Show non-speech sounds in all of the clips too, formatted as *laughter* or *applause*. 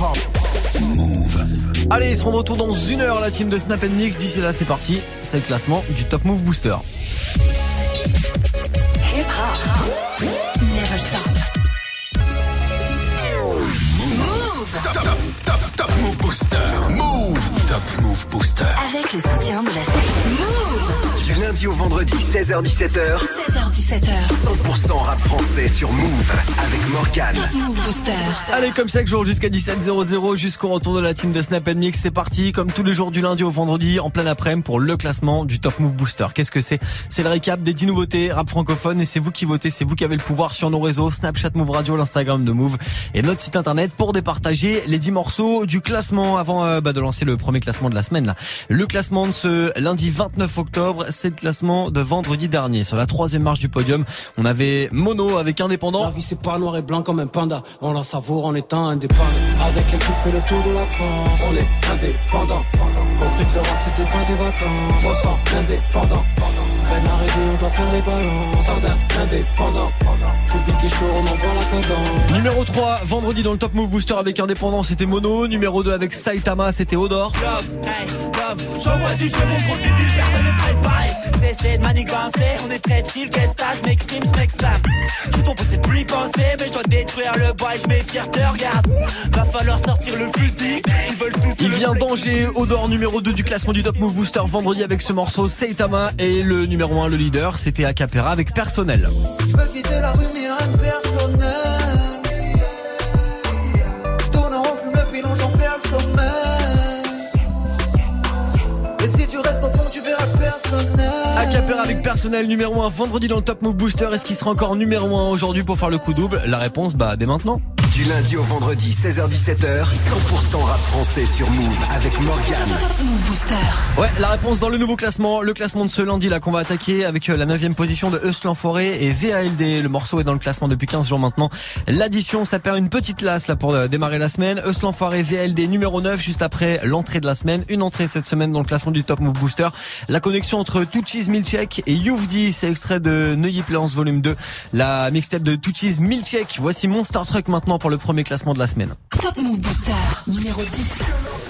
Move. Allez, ils seront de retour dans une heure, la team de Snap Mix. D'ici là, c'est parti. C'est le classement du Top Move Booster. Hip hop. Never stop. Move. Top, top, top, top Move Booster. Move. Top Move Booster. Avec le soutien de la. Du lundi au vendredi, 16h17h. 16h17h. 100% rap français sur Move avec Morgane. Top Move Booster. Allez, comme chaque jour jusqu'à 17h00, jusqu'au retour de la team de Snap Mix, c'est parti. Comme tous les jours du lundi au vendredi, en plein après-midi pour le classement du Top Move Booster. Qu'est-ce que c'est? C'est le récap des 10 nouveautés rap francophone et c'est vous qui votez, c'est vous qui avez le pouvoir sur nos réseaux, Snapchat Move Radio, l'Instagram de Move et notre site internet pour départager les 10 morceaux du classement avant euh, bah, de lancer le premier classement de la semaine. Là. Le classement de ce lundi 29 octobre, c'est classement de vendredi dernier. Sur la troisième marche du podium, on avait Mono avec Indépendant. La vie c'est pas noir et blanc comme un panda, on la savoure en étant indépendant. Avec l'équipe fait le tour de la France, on est indépendant. Compris que le rap c'était pas des vacances, on sent indépendant. Peine arrivée, on doit faire les balances, jardin indépendant. Public est chaud, on envoie la cadence. Numéro 3, vendredi dans le Top Move Booster avec Indépendant, c'était Mono. Numéro 2 avec Saitama, c'était Odor. Love, hey, love, j'envoie du jeu, mon gros débile, personne ne prépareil. Cessez de manigancer, on est très chill, qu'est-ce que je m'exprime, je m'exclame. Je tombe, c'est plus penser, mais je dois détruire le bois et je m'étire, te regarde. Va falloir sortir le fusil, ils veulent tous Il vient d'Angers, Odor numéro 2 du classement du Top Move Booster vendredi avec ce morceau Saitama et le numéro 1, le leader, c'était Acapera avec Personnel. Je veux quitter la rue mais rien de personnel. Je tourne en rond, fume le pilon, j'en perds le sommeil. Et si tu restes au fond, tu verras personnel Acapera avec Personnel numéro 1 vendredi dans le Top Move Booster. Est-ce qu'il sera encore numéro 1 aujourd'hui pour faire le coup double? La réponse, bah dès maintenant. Lundi au vendredi, 16h17h. 100% rap français sur Move avec Move Booster. Ouais, la réponse dans le nouveau classement, le classement de ce lundi là qu'on va attaquer avec euh, la 9 position de Eus l'Enfoiré et VALD. Le morceau est dans le classement depuis 15 jours maintenant. L'addition, ça perd une petite place là pour euh, démarrer la semaine. Eus l'Enfoiré, VALD numéro 9 juste après l'entrée de la semaine. Une entrée cette semaine dans le classement du Top Move Booster. La connexion entre Tuchis Milchek et Youvdi, c'est extrait de Neuilly Pléance volume 2. La mixtape de Tuchis Milchek. Voici Monster Truck maintenant pour le premier classement de la semaine. Top Move Booster. Numéro 10.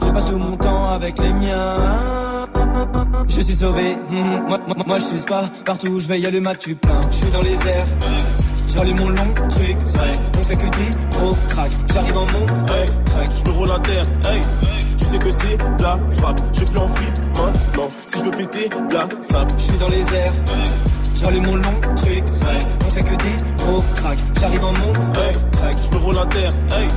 Je passe tout mon temps avec les miens. Je suis sauvé, hmm, moi, moi, moi je suis pas partout où je vais y a le mat tu plein. Je suis dans les airs, j'allume mon long truc. On fait que des gros crack. J'arrive en monstre, truck. Je me roule à terre, hey. Tu sais que c'est la frappe. Je plus en fripe maintenant. Si je veux péter, la sable. Je suis dans les airs, j'allume mon long truc. On fait que des gros crack. J'arrive en monstre, Hey. Je me roule à terre, hey.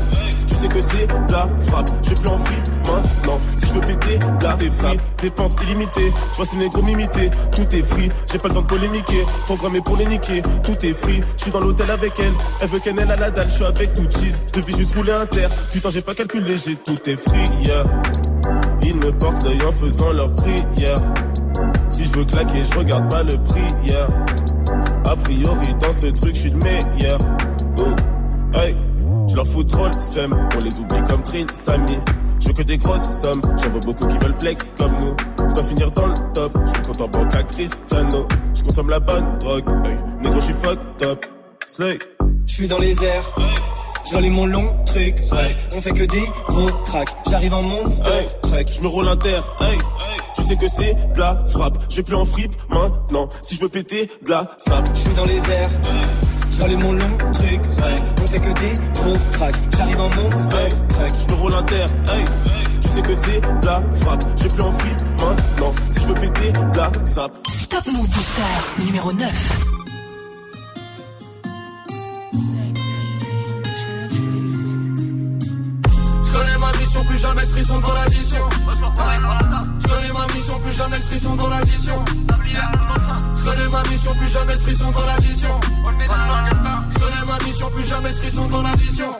Sais que c'est la frappe. Je vais plus en maintenant. Si je veux péter, de la free. Dépenses illimitées. Je vois ces négros m'imiter. Tout est free. J'ai pas le temps de polémiquer. Programmé pour les niquer. Tout est free. Je suis dans l'hôtel avec elle. Elle veut qu'elle à la dalle. Je suis avec tout cheese. Je devais juste rouler un terre. Putain, j'ai pas calculé. J'ai tout est free, yeah. Ils me portent l'œil en faisant leur prière. Si je veux claquer, je regarde pas le prix, yeah. A priori, dans ce truc, je suis le meilleur. Oh, hey, je leur fous trop le seum. On les oublie comme Trin, Samy. Je veux que des grosses sommes. J'en vois beaucoup qui veulent flex comme nous. Je dois finir dans le top. Je suis content banque à Cristiano. Je consomme la bonne drogue. Hey, négro, je suis fucked up. Slay. Je suis dans les airs, j'allume mon long truc, ouais. On fait que des gros tracks. J'arrive en monstre, Hey, truck. je me roule un terre, hey. Tu sais que c'est de la frappe. Je vais plus en fripe maintenant. Si je veux péter, de la sable. Je suis dans les airs, j'allume mon long truc. On fait que des gros tracks. J'arrive en monstre, je me roule un terre. Tu sais que c'est la frappe. Je vais plus en fripe maintenant. Si je veux péter, la sable. Top Move Booster. Numéro 9. Mission, plus jamais de frisson dans l'addition. Je connais ma mission, plus jamais de frisson dans l'addition. Je connais ma mission, plus jamais de frisson dans l'addition. Je connais ma mission, plus jamais de frisson devant l'addition.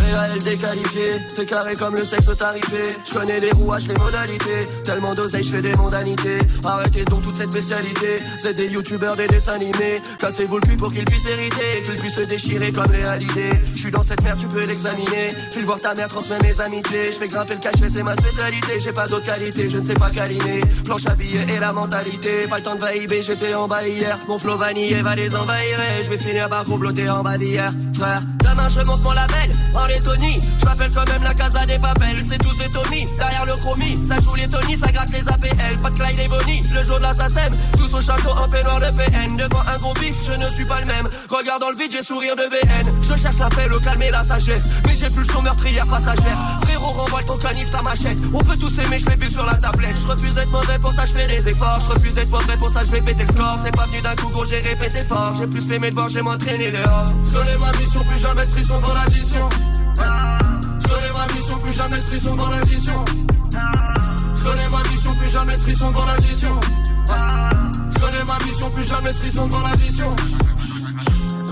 Réel déqualifié, c'est carré comme le sexe tarifé. Je connais les rouages, les modalités. Tellement d'oseille, je fais des mondanités. Arrêtez donc toute cette bestialité. C'est des youtubeurs, des dessins animés. Cassez-vous le cul pour qu'ils puissent hériter. Qu'ils puissent se déchirer comme réalité. Je suis dans cette merde, tu peux l'examiner. File voir ta mère, transmets mes amitiés. Je fais grimper le cachet, c'est ma spécialité. J'ai pas d'autre qualité, je ne sais pas câliner. Planche à billets et la mentalité. Pas le temps de vaïber, j'étais en bas hier. Mon flow vanillé va les envahir. Je vais finir par comploter en bas d'hier. Frère, demain je monte mon label. En Je m'appelle quand même la casa des papels. C'est tous des Tommy, derrière le chromie. Ça joue les Tony, ça gratte les APL. Pas de Clyde et Bonnie, le jour de la SACEM. Tous au château en peignoir de PN. Devant un gros bif, je ne suis pas le même. Regarde dans le vide, j'ai sourire de BN. Je cherche l'appel au calme et la sagesse. Mais j'ai plus le son meurtrière passagère. Frérot, renvoie ton canif, ta machette. On peut tous aimer, je l'ai vu sur la tablette. Je refuse d'être mauvais, pour ça je fais des efforts. Je refuse d'être mauvais, pour ça je vais péter le score. C'est pas venu d'un coup, gros, j'ai répété fort. J'ai plus fait mes devoirs, j'ai m'entraîné dehors. Je ma mission, plus jamais de frisson dans l'addition. Je connais ma mission, plus jamais de frisson dans l'addition. Je connais ma mission, plus jamais de frisson dans l'addition. Je connais ma mission, plus jamais de frisson dans l'addition.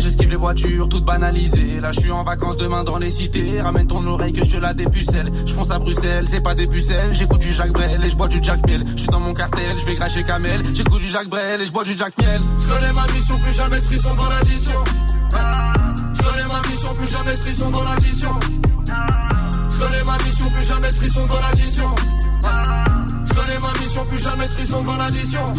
J'esquive les voitures toutes banalisées. Là, je suis en vacances demain dans les cités. Ramène ton oreille que je la dépucelle. Je fonce à Bruxelles, c'est pas des pucelles. J'écoute du Jacques Brel et je bois du Jack Miel. Je suis dans mon cartel, je vais cracher Kamel. J'écoute du Jacques Brel et je bois du Jack Miel. Je connais ma mission, plus jamais de frisson dans l'addition. Je connais ma mission, plus jamais de frisson dans l'addition. Je connais ma mission, plus jamais de frisson dans l'addition. Je connais ma mission, plus jamais de frisson dans l'addition.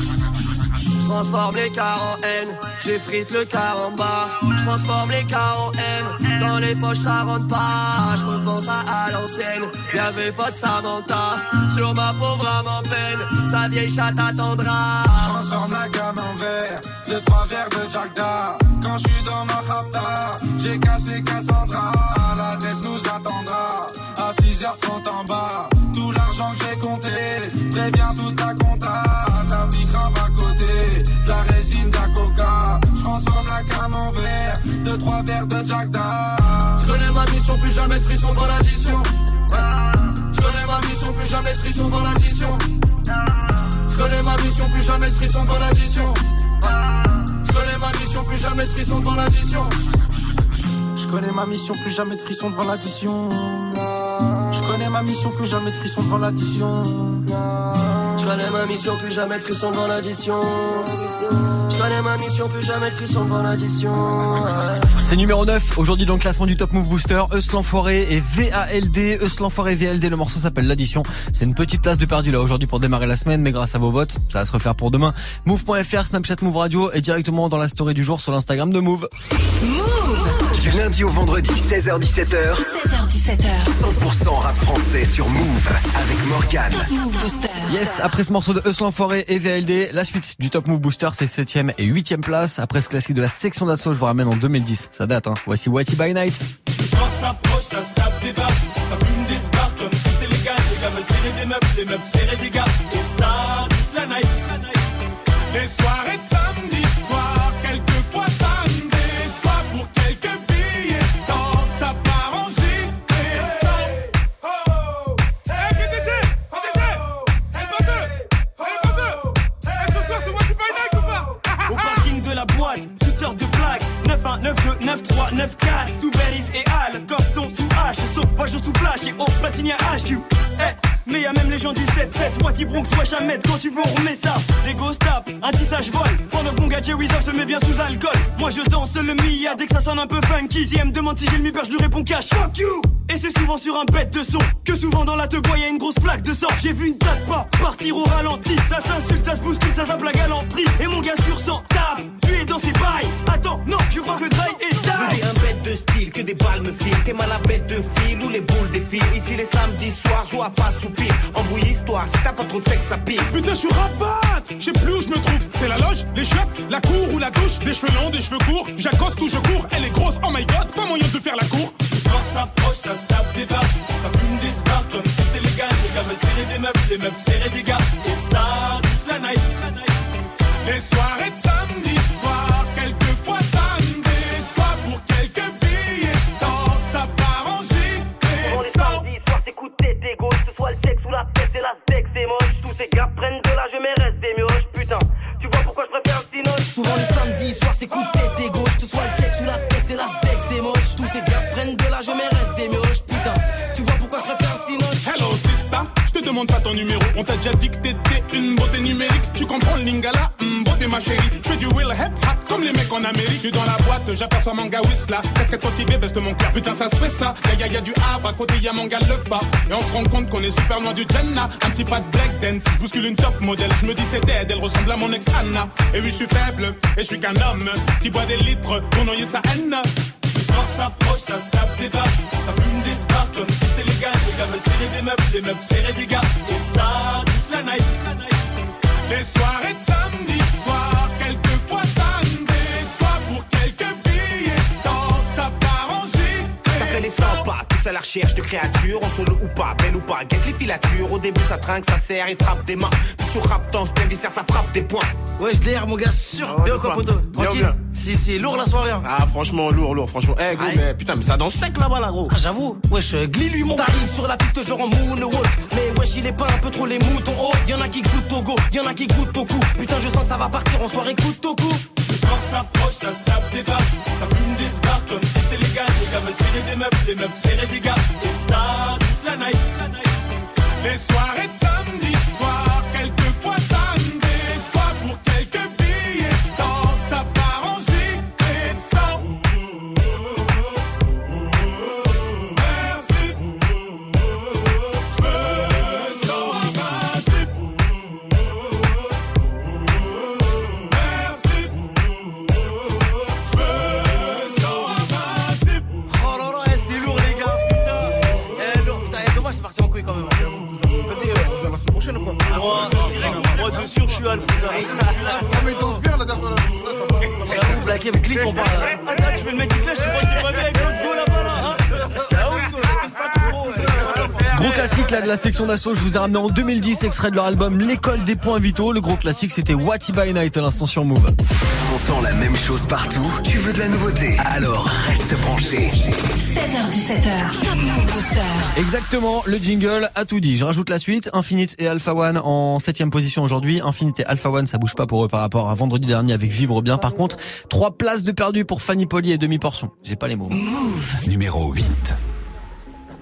Transforme les cars en haine, j'effrite le car en barre. Je transforme les cars en haine, dans les poches ça rentre pas. Je repense à, à l'ancienne, y'avait pas de Samantha. Sur ma pauvre âme en peine, sa vieille chatte attendra. Je transforme la gamme en verre, deux trois verres de Jack Da. Quand je suis dans ma rapta, j'ai cassé Cassandra. La tête nous attendra, à 6h30 en bas. De. Je connais ma mission, plus jamais de frisson dans l'addition. Je connais ma mission, plus jamais de frisson dans l'addition. Je connais ma mission, plus jamais de frisson dans l'addition. Je connais ma mission, plus jamais de frisson dans l'addition. Je connais ma mission, plus jamais de frisson devant l'addition. Je connais ma mission, plus jamais de devant l'addition. Je connais ma mission, plus jamais de frisson devant l'addition. Je connais ma mission, plus jamais de frisson devant l'addition. C'est numéro 9 aujourd'hui dans le classement du Top Move Booster. Eus l'enfoiré et VALD. Eus l'enfoiré VLD. Le morceau s'appelle l'addition. C'est une petite place de perdu là aujourd'hui pour démarrer la semaine, mais grâce à vos votes, ça va se refaire pour demain. Move.fr, Snapchat Move Radio et directement dans la story du jour sur l'Instagram de Move. Du lundi au vendredi, 16h17h, 16h17h. 100% rap français sur Move avec Morgane. Top Move Booster. Yes, après ce morceau de Eus l'enfoiré et VLD, la suite du Top Move Booster, c'est 7ème et 8ème place. Après ce classique de la section d'assaut, je vous ramène en 2010. Ça date, hein. Voici Whitey by Night. Quand ça approche, ça se tape des barres, ça fume des spars comme si c'était légal. Les gars veulent serrer des meufs, les meufs serrer des gars. Et ça, toute la night. Les soirées de samedi 9-3, 9-4 Tout Berries et Al, Corton sous H Sauvage sous flash et au platine à HQ Eh, mais y'a même les gens du 7-7 Wati Bronx, wesh Ahmed, quand tu veux on ça. Des ghost tap, un tissage vol Pendant que mon gars Jerry se met bien sous alcool. Moi je danse le Mia dès que ça sonne un peu funky Si elle me demande si j'ai le mi je lui réponds cash. Fuck you! Et c'est souvent sur un bête de son Que souvent dans la te y'a une grosse flaque de sang. J'ai vu une date pas partir au ralenti Ça s'insulte, ça se bouscule, ça zappe la galanterie. Et mon gars sur 100 tape, lui est dans ses bails Attends, non, je crois que Dry est Veux die des un bête de style, que des balles me filent. T'es mal à bête de fil ou les boules défilent. Ici les samedis soirs, joue à face soupir. Embrouille histoire, si t'as pas trop de fait que ça pire. Putain, je suis rabat Je sais plus où je me trouve. C'est la loge, les chiottes, la cour ou la douche. Des cheveux longs, des cheveux courts. J'accoste ou je cours. Elle est grosse, oh my god, pas moyen de faire la cour. Le soir s'approche, ça se tape des barres. Ça fume des spars comme si c'était légal. Les gars veulent serrer des meufs, les meufs serrer des gars. Et ça, toute la night. Les soirées de samedi ces gars prennent de l'âge, mais restent des mioches. Putain, tu vois pourquoi je préfère le cinoche Souvent les samedis soirs c'est coup de tête et gauche Que ce soit le check sous la tête c'est la steak c'est moche. Tous ces gars prennent de l'âge mais restent des mioches Putain. Tu vois pourquoi je préfère le cinoche Hello demande pas ton numéro. On t'a déjà dit que t'étais une beauté numérique. Tu comprends le lingala, hum, beauté ma chérie. Je fais du will hip hop comme les mecs en Amérique. Je suis dans la boîte, j'aperçois manga Whistla. Casquette motivée, veste mon cœur. Putain, ça se fait ça. Y'a y a, du Havre, à côté y'a manga le bas. Et on se rend compte qu'on est super loin du Jenna. Un petit pas de break dance. Je bouscule une top modèle. Je me dis c'est dead, elle ressemble à mon ex Anna. Et oui, je suis faible, et je suis qu'un homme qui boit des litres pour noyer sa haine. Le soir s'approche, ça se tape des barres. Ça fume des spars comme si c'était légal. Les gars veulent serrer des meufs, les meufs serrer des gars. Et ça, toute la night. Les soirées de samedi à la recherche de créatures, en solo ou pas, belle ou pas, guette les filatures. Au début ça trinque, ça serre, il frappe des mains. Tout sur rap, danse, bien viscère, ça frappe des points. Ouais je DR mon gars sûr Ah Bien de quoi Bien, Tranquille bien. Si si lourd la soirée hein. Ah, franchement, lourd, lourd, franchement. Eh, gros, Aïe. mais putain, mais ça danse sec là-bas, là, gros. Ah j'avoue, wesh, euh, glis lui mon T'arrives sur la piste genre en moonwalk Mais wesh il est pas un peu trop les moutons oh Y'en a qui goûtent au go, y'en a qui goûtent au cou Putain je sens que ça va partir en soirée coup au cou Le soir s'approche, ça se tape des barres. Ça fume des spars comme si c'était légal. Les gars veulent serrer des meufs, les meufs serrer des gars. Et ça, toute la night. Les soirées de samedi Ah, mais danse bien la dernière parce que là, pas. J'avoue, blagué avec clic on parle Attends, tu fais le mec qui clash, tu crois t'es pas bien avec l'autre go là-bas là classique là de la section d'assaut, je vous ai ramené en 2010 extrait de leur album L'école des points vitaux. Le gros classique c'était What by Night à l'instant sur Move. T'entends la même chose partout, tu veux de la nouveauté, alors reste branché. 16h17h. Top Move Booster. Exactement, le jingle a tout dit. Je rajoute la suite. Infinite et Alpha One en septième position aujourd'hui. Infinite et Alpha One, ça bouge pas pour eux par rapport à vendredi dernier avec Vivre bien. Par contre, trois places de perdu pour Fanny Poli et demi portion. J'ai pas les mots. Numéro 8.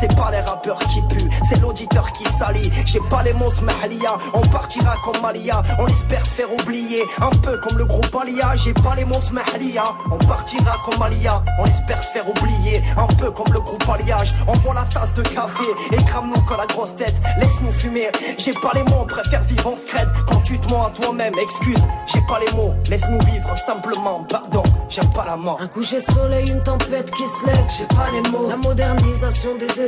C'est pas les rappeurs qui puent, c'est l'auditeur qui salit. J'ai pas les mots smahlia, on partira comme Malia. On espère se faire oublier, un peu comme le groupe Alia. J'ai pas les mots Smahlia, on partira comme Malia. On espère se faire oublier, un peu comme le groupe Alliage. Envoie la tasse de café et crame-nous quand la grosse tête. Laisse-nous fumer, j'ai pas les mots, on préfère vivre en secret. Quand tu te mens à toi-même, excuse, j'ai pas les mots. Laisse-nous vivre simplement, pardon, j'aime pas la mort. Un coucher de soleil, une tempête qui se lève, j'ai pas les mots. La modernisation des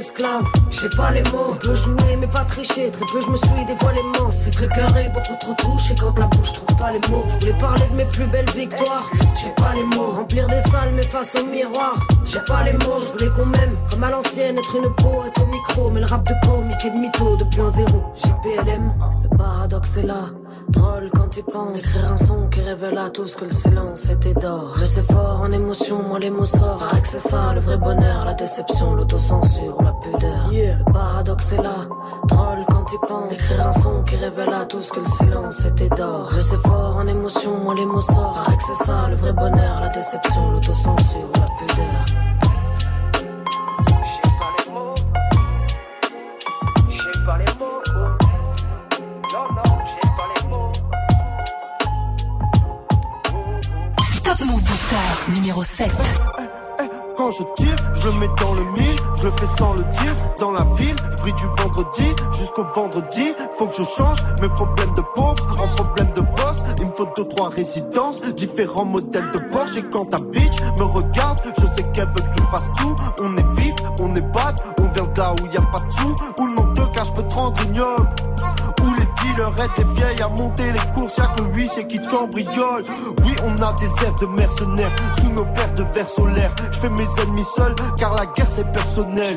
j'ai pas les mots. On peut jouer mais pas tricher, très peu je me suis dévoilé immense. C'est cœur est beaucoup trop touché quand la bouche trouve pas les mots. Je voulais parler de mes plus belles victoires, j'ai pas les mots. Remplir des salles mais face au miroir, j'ai pas les mots. Je voulais qu'on m'aime comme à l'ancienne, être une peau, être au micro. Mais le rap de comique et de mytho 2.0, j'ai PLM, le paradoxe est là. Drôle quand il pense Écrire un son qui révèle à tous que le silence était d'or. Je sais fort en émotion, moi les mots sortent. Que c'est ça le vrai bonheur, la déception, l'autocensure la pudeur. Le paradoxe est là, drôle quand il pense Écrire un son qui révèle à tous que le silence était d'or. Je sais fort en émotion, moi les mots sortent. Que c'est ça le vrai bonheur, la déception, l'autocensure numéro 7. Quand je tire, je le mets dans le mille, je le fais sans le dire. Dans la ville, je du vendredi jusqu'au vendredi. Faut que je change mes problèmes de pauvre en problèmes de boss. Il me faut deux, trois résidences, différents modèles de Porsche. Et quand ta bitch me regarde, je sais qu'elle veut que je fasse tout. On est vif, on est bad, on vient de où y a pas de sous. Où le manque de cash peut te rendre ignoble. Aident les vieilles à monter les courses, chaque huissier qui te cambriole. Oui, on a des airs de mercenaires sous nos paires de verres solaires. Je fais mes ennemis seuls car la guerre c'est personnel.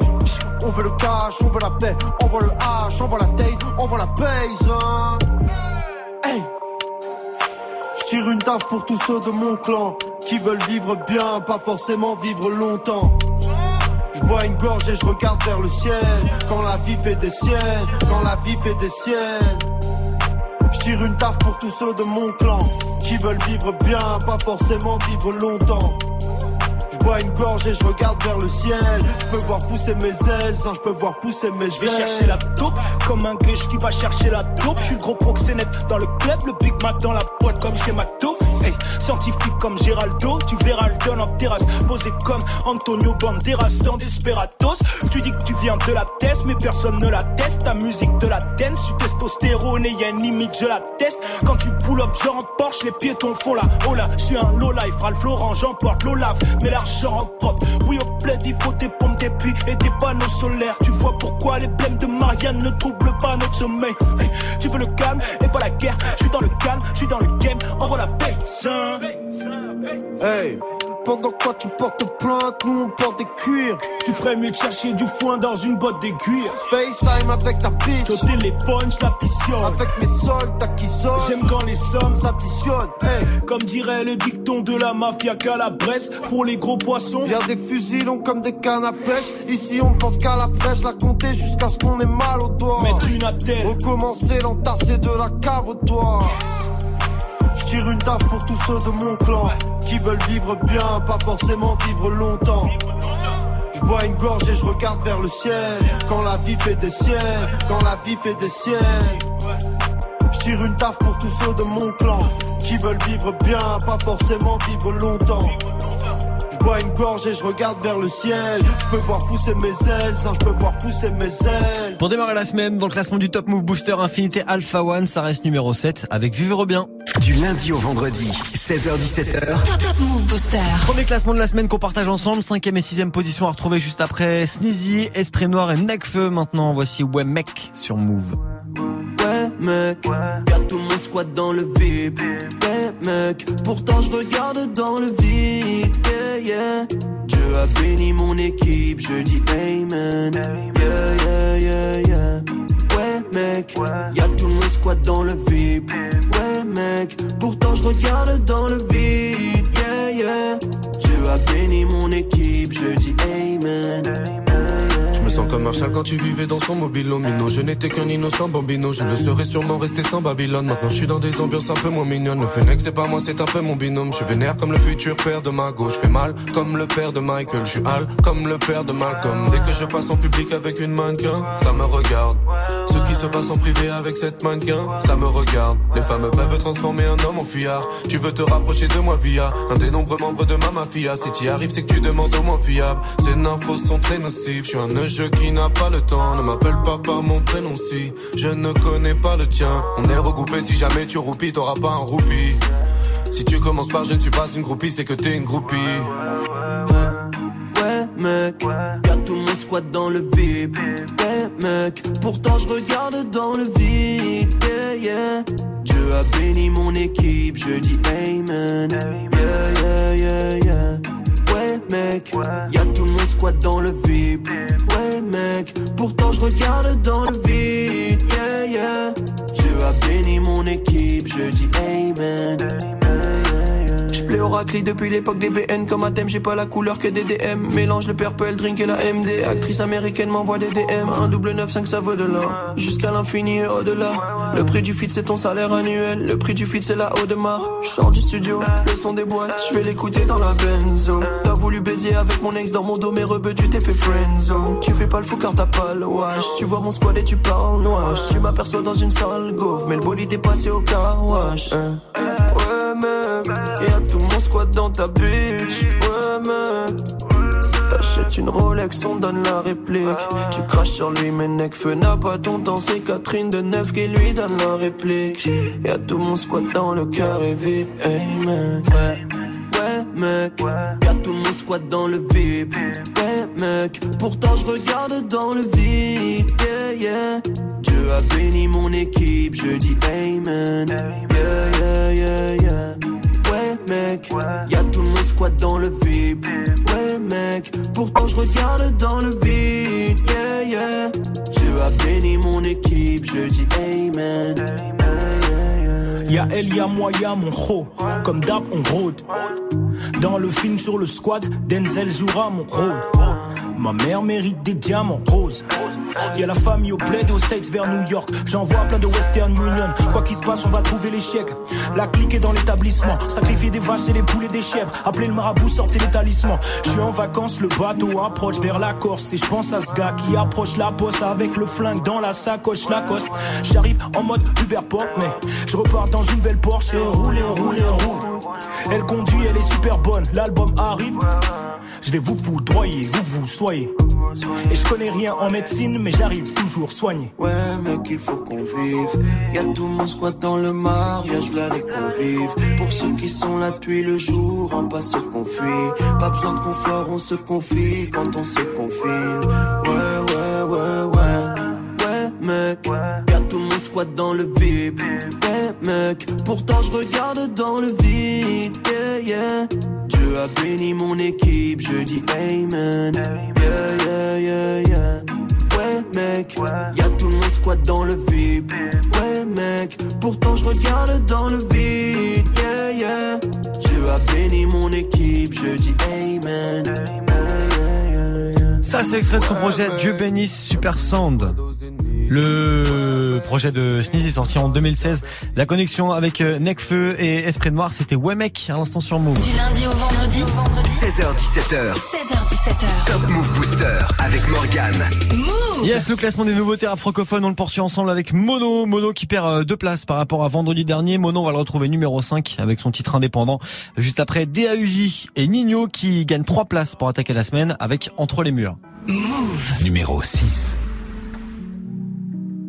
On veut le cash, on veut la paix, on veut le H, on veut la taille, on veut la paise. hein. Hey! Je tire une taf pour tous ceux de mon clan qui veulent vivre bien, pas forcément vivre longtemps. Je bois une gorge et je regarde vers le ciel. Quand la vie fait des siennes, quand la vie fait des siennes. Je tire une taf pour tous ceux de mon clan qui veulent vivre bien, pas forcément vivre longtemps. Je bois une gorge et je regarde vers le ciel. Je peux voir pousser mes ailes, sans je peux voir pousser mes ailes. Je vais chercher la taupe comme un gueche qui va chercher la taupe. Je suis le gros proxénète dans le club, le Big Mac dans la boîte comme chez McDo. Hey, scientifique comme Géraldo, tu verras le don en terrasse. Posé comme Antonio Banderas dans Desperados. Tu dis que tu viens de la test, mais personne ne la teste. Ta musique de la dance, tu testostérone et y a une limite, je la teste. Quand tu pull up, genre en Porsche, les piétons font la oh là. Je suis un low life, Ralph Lauren, j'emporte l'Olaf, mais l'argent en propre. Oui, au plaid, il faut des pompes, des puits et des panneaux solaires. Tu vois pourquoi les blèmes de Marianne ne troublent pas notre sommeil. Tu veux le calme et pas la guerre. Je suis dans le calme, je suis dans le game. Envoie la paix. Hey, pendant quoi tu portes plainte, nous on porte des cuirs. Tu ferais mieux de chercher du foin dans une botte d'aiguille. FaceTime avec ta bitch. Au téléphone, je. Avec mes soldats qui sonnent. J'aime quand les sommes s'additionnent. Hey. Comme dirait le dicton de la mafia qu'à la Bresse, pour les gros poissons. Y'a des fusils longs comme des cannes à pêche. Ici on pense qu'à la flèche, la compter jusqu'à ce qu'on ait mal au doigt. Mettre une attelle. Recommencer, l'entasser de la cave au. Tire une taf pour tous ceux de mon clan qui veulent vivre bien, pas forcément vivre longtemps. Je bois une gorge et je regarde vers le ciel. Quand la vie fait des siennes, quand la vie fait des siennes. Je tire une taf pour tous ceux de mon clan qui veulent vivre bien, pas forcément vivre longtemps. Je bois une gorge et je regarde vers le ciel. Je peux voir pousser mes ailes, je peux voir pousser mes ailes. Pour démarrer la semaine, dans le classement du Top Move Booster Infinité Alpha One, ça reste numéro 7 avec Vivre bien. Du lundi au vendredi, 16h17h. Top, Top Move Booster. Premier classement de la semaine qu'on partage ensemble, cinquième et sixième position à retrouver juste après Sneezy, Esprit Noir et Necfeu. Maintenant, voici Ouais Mec sur Move. Ouais mec, y'a tout mon squat dans le VIP. Ouais mec, pourtant je regarde dans le vide. Yeah, yeah. Dieu a béni mon équipe, je dis Amen. Yeah, yeah, yeah, yeah. Ouais mec, y'a tout mon squat dans le VIP. Ouais mec, pourtant je regarde dans le vide. Yeah, yeah. Dieu a béni mon équipe, je dis Amen. Je me sens comme Marshall quand tu vivais dans son mobile. Je n'étais qu'un innocent bambino. Je le serais sûrement resté sans Babylone. Maintenant je suis dans des ambiances un peu moins mignonnes. Le Fennec c'est pas moi, c'est un peu mon binôme. Je vénère comme le futur père de ma gauche. Je fais mal comme le père de Michael. Je suis hal comme le père de Malcolm. Dès que je passe en public avec une mannequin, ça me regarde. Ce qui se passe en privé avec cette mannequin, ça me regarde. Les femmes peuvent transformer un homme en fuyard. Tu veux te rapprocher de moi via un des nombreux membres de ma mafia. Si t'y arrives, c'est que tu demandes au moins fiable. Ces infos sont très nocives. Je suis un jeu qui n'a pas le temps. Ne m'appelle pas par mon prénom si je ne connais pas le tien. On est regroupé si jamais tu roupis, t'auras pas un roupie. Si tu commences par je ne suis pas une groupie, c'est que t'es une groupie. Ouais, mec, y'a tout mon squat dans le VIP. Ouais, mec, pourtant je regarde dans le vide. Yeah, yeah. Dieu a béni mon équipe, je dis Amen. Yeah, yeah, yeah, yeah. Ouais, mec, y'a tout mon squat dans le VIP. Ouais, mec, pourtant je regarde dans le vide. Yeah, yeah. Dieu a béni mon équipe, je dis Amen. Je au raclé depuis l'époque des BN comme à thème, j'ai pas la couleur que des DM. Mélange le purple drink et la MD. Actrice américaine m'envoie des DM. Un double 9-5 ça vaut de l'or. Jusqu'à l'infini et au-delà. Le prix du feed c'est ton salaire annuel. Le prix du feed c'est la haut de mar. Je sors du studio, le son des boîtes. Je vais l'écouter dans la benzo. T'as voulu baiser avec mon ex dans mon dos, mais rebeu, tu t'es fait friendzone. Tu fais pas le fou car t'as pas le wash. Tu vois mon squad et tu parles noir. Tu m'aperçois dans une salle gauve, mais le bolide est passé au car wash. hein. Mec, y'a tout mon squat dans ta bitch. Ouais, mec. T'achètes une Rolex, on donne la réplique. Tu craches sur lui, mais Necfeu n'a pas ton temps. C'est Catherine de Neuf qui lui donne la réplique. Y'a tout mon squat dans le carré VIP. Amen. Ouais. Ouais, mec, y'a tout mon squat dans le VIP. Ouais, mec, pourtant je regarde dans le vide. Yeah, yeah. Dieu a béni mon équipe, je dis Amen. Yeah, yeah, yeah, yeah. Ouais, mec, y'a tout mon squat dans le VIP. Ouais, mec, pourtant je regarde dans le vide. Yeah, yeah. Dieu a béni mon équipe, je dis Amen. Y'a elle, y'a moi, y'a mon ho. Comme d'hab, on rôde. Dans le film sur le squad, Denzel jouera mon rôle. Ma mère mérite des diamants roses. Y'a la famille au plaid et aux States vers New York. J'envoie plein de Western Union. Quoi qu'il se passe, on va trouver chèques. La clique est dans l'établissement. Sacrifier des vaches et les poulets des chèvres. Appelez le marabout, sortez les talismans. Je suis en vacances, le bateau approche vers la Corse. Et je pense à ce gars qui approche la poste avec le flingue dans la sacoche Lacoste. J'arrive en mode Uber Pop, mais je repars dans une belle Porsche. Et rouler, rouler, roule. Elle conduit, elle est super bonne. L'album arrive. Je vais vous foudroyer, où que vous soyez. Et je connais rien en médecine, mais j'arrive toujours soigné. Ouais, mec, il faut qu'on vive. Y'a tout mon squat dans le mariage, là les convives. Pour ceux qui sont là depuis le jour, en pas se confie. Pas besoin de confort, on se confie quand on se confine. Ouais, ouais, ouais, ouais. Ouais, mec, y'a tout mon squat dans le VIP. Ouais, mec, pourtant je regarde dans le vide. Yeah, yeah. Dieu a béni mon équipe, je dis Amen. Yeah, yeah, yeah, yeah. Ouais, mec, y'a tout mon squat dans le VIP. Ouais, mec, pourtant je regarde dans le vide. Yeah, yeah. Dieu a béni mon équipe, je dis Amen. Ça, c'est extrait de son projet Dieu bénisse Super Sound. Le projet de Sneezy est sorti en 2016. La connexion avec euh, Necfeu et Esprit Noir, c'était mec à l'instant sur Move. Du lundi au vendredi. 16h17h. 16h17h. Top Move Booster avec Morgan. Move. Yes, le classement des nouveautés rap francophones, on le poursuit ensemble avec Mono. Mono qui perd euh, deux places par rapport à vendredi dernier. Mono, on va le retrouver numéro 5 avec son titre indépendant. Juste après, DAUJ et Nino qui gagnent trois places pour attaquer la semaine avec Entre les murs. Move. Numéro 6.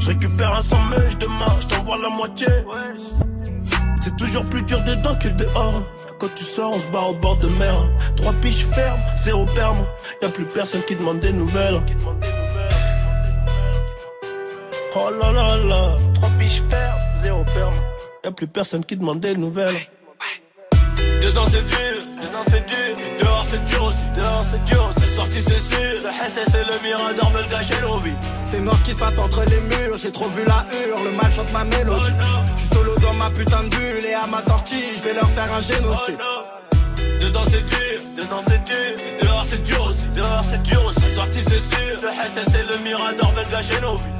je récupère un 100 mèches de marche, je t'envoie la moitié. C'est toujours plus dur dedans que dehors. Quand tu sors, on se barre au bord de mer. Trois piches fermes, zéro perme. Y'a plus personne qui demande des nouvelles. Oh là là là. Trois piches fermes, zéro perme. Y'a plus personne qui demande des nouvelles. Dedans c'est dur, dedans c'est dur, dehors c'est dur aussi, dehors c'est dur, c'est sorti c'est sûr, le SS et le Mirador me le gâchaient nos vies. C'est noir ce qui se passe entre les murs, j'ai trop vu la hure, le mal chante ma mélodie. Je suis solo dans ma putain de bulle et à ma sortie, je vais leur faire un génocide. Dedans c'est dur, dedans c'est dur, dehors c'est dur aussi, dehors c'est dur aussi, c'est sorti c'est sûr, le SS et le Mirador me le gâchaient nos vies.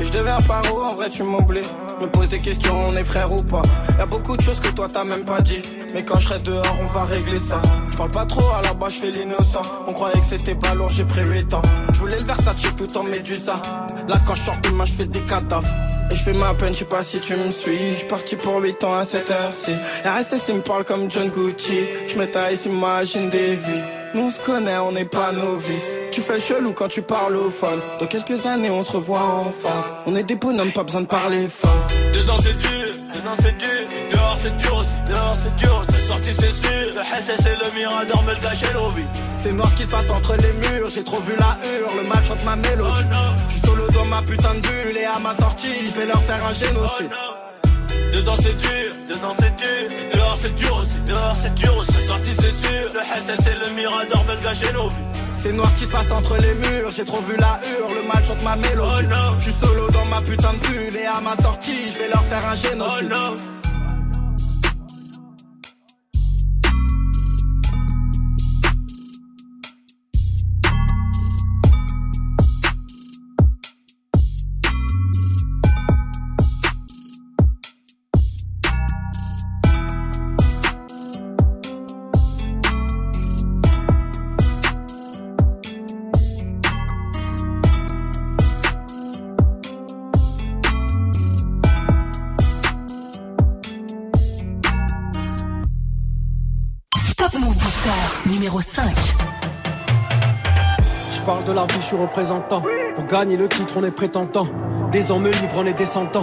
Et je deviens paro, en vrai tu m'oublies. Me pose des questions, on est frère ou pas. Y'a beaucoup de choses que toi t'as même pas dit. Mais quand je serai dehors, on va régler ça. Je parle pas trop, à la base je fais l'innocent. On croyait que c'était pas lourd, j'ai pris 8 ans. Je voulais le Versace tout en médusa. Là quand je sors de main, je fais des cadavres. Et je fais ma peine, je sais pas si tu me suis. Je parti pour 8 ans à cette heure-ci. RSS il me parle comme John Gucci. Je m'étais imagine des vies. Nous on se connaît, on n'est pas novices. Tu fais chelou quand tu parles au phone. Dans quelques années, on se revoit en face. On est des bonhommes, pas besoin de parler fort. Dedans c'est dur, dedans c'est dur, dehors c'est dur aussi, dehors c'est dur, c'est sorti c'est sûr, le SS et le Mirador me le vies. C'est noir ce qui se passe entre les murs, j'ai trop vu la hure, le mal chante ma mélodie. Je suis solo dans ma putain de bulle et à ma sortie, je vais leur faire un génocide. Dedans c'est dur, dedans c'est dur, dehors c'est dur aussi, dehors c'est dur aussi, c'est sorti c'est sûr, le SS et le Mirador me le gâchaient nos vies. C'est noir ce qui se passe entre les murs, j'ai trop vu la hure, le mal chante ma mélodie. Je suis solo dans ma putain de bulle et à ma sortie, je vais leur faire un génocide. Top représentant. Pour gagner le titre, on est prétentant. Des hommes libres, on est descendants.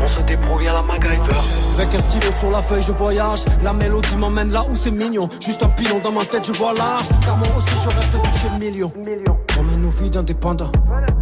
On se débrouille à la MacGyver. Avec un stylo sur la feuille, je voyage. La mélodie m'emmène là où c'est mignon. Juste un pilon dans ma tête, je vois large. Car moi aussi, je rêve de toucher le million. On mène nos vies d'indépendants.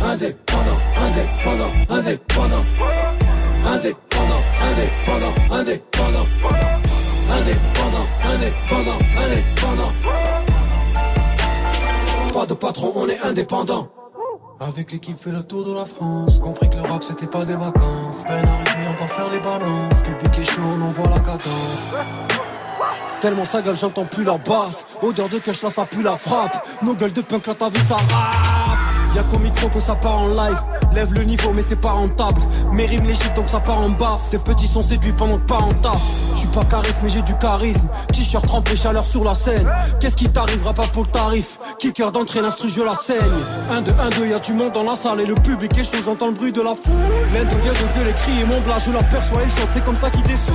Indépendant, indépendant, indépendant. Indépendant, indépendant, indépendant. Indépendant, indépendant, indépendant. Pas de patron, on est indépendant. Avec l'équipe fait le tour de la France Compris que le rap c'était pas des vacances Peine arrivée on va faire les balances Public est chaud on envoie la cadence Tellement sa gueule j'entends plus la basse Odeur de cash là ça pue la frappe Nos gueules de punk là t'as vu ça rap Y'a qu'au micro que ça part en live. Lève le niveau mais c'est pas rentable. Mes rimes les chiffres donc ça part en bas. Tes petits sont séduits pendant que pas en taf. Je suis pas charisme mais j'ai du charisme. T-shirt trempé chaleur sur la scène. Qu'est-ce qui t'arrivera pas pour le tarif? Kicker d'entrée l'instru je la saigne. 1 2 1 2 y'a du monde dans la salle. Et le public est chaud j'entends le bruit de la foule. L'un devient de gueule et crier mon blague Je l'aperçois il saute. C'est comme ça qu'il descend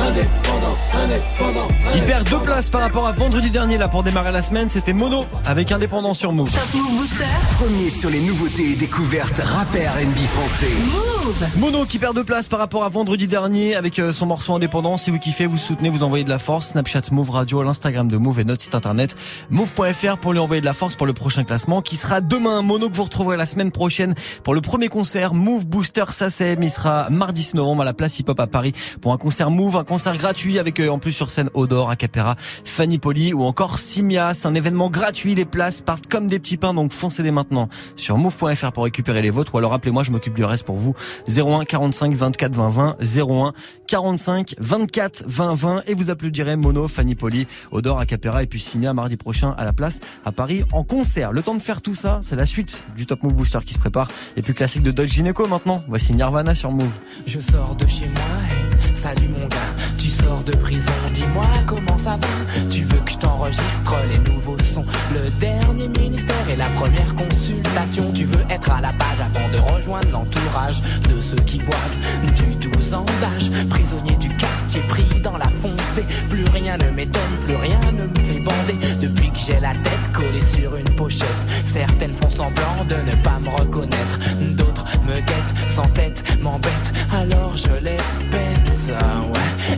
Indépendant, indépendant. Il perd deux places par rapport à vendredi dernier là pour démarrer la semaine. C'était Mono avec Indépendant sur Move. Top Move Booster. Premier sur les nouveautés et découvertes NB français. Move. Mono qui perd deux places par rapport à vendredi dernier avec euh, son morceau indépendant. Si vous kiffez, vous soutenez, vous envoyez de la force. Snapchat Move Radio, l'Instagram de Move et notre site internet move.fr pour lui envoyer de la force pour le prochain classement qui sera demain. Mono que vous retrouverez la semaine prochaine pour le premier concert Move Booster SACEM. Il sera mardi 6 novembre à la place Hip Hop à Paris pour un concert Move, un concert gratuit avec euh, en plus sur scène Odor, Acapera, Fanny Poli ou encore Simias. Un événement gratuit. Les places partent comme des petits pains donc foncez dès maintenant sur move.fr pour récupérer les vôtres ou alors appelez-moi, je m'occupe du reste pour vous. 01 45 24 20 20 01 45 24 20 20 et vous applaudirez Mono, Fanny Poli, Odor, Acapera et puis Simia mardi prochain à la place à Paris en concert. Le temps de faire tout ça, c'est la suite du Top Move Booster qui se prépare et puis classique de Dodge Gineco maintenant. Voici Nirvana sur Move. Je sors de chez moi, salut mon gars. Tu sors de prison, dis-moi comment ça va. Tu veux que je t'enregistre les nouveaux sons, le dernier ministère et la première consultation. Tu veux être à la page avant de rejoindre l'entourage de ceux qui boivent du 12 ans d'âge. Prisonnier du quartier pris dans la fonce. Plus rien ne m'étonne, plus rien ne me fait bander. Depuis que j'ai la tête collée sur une pochette, certaines font semblant de ne pas me reconnaître. D'autres me guettent sans tête, m'embêtent. Alors je les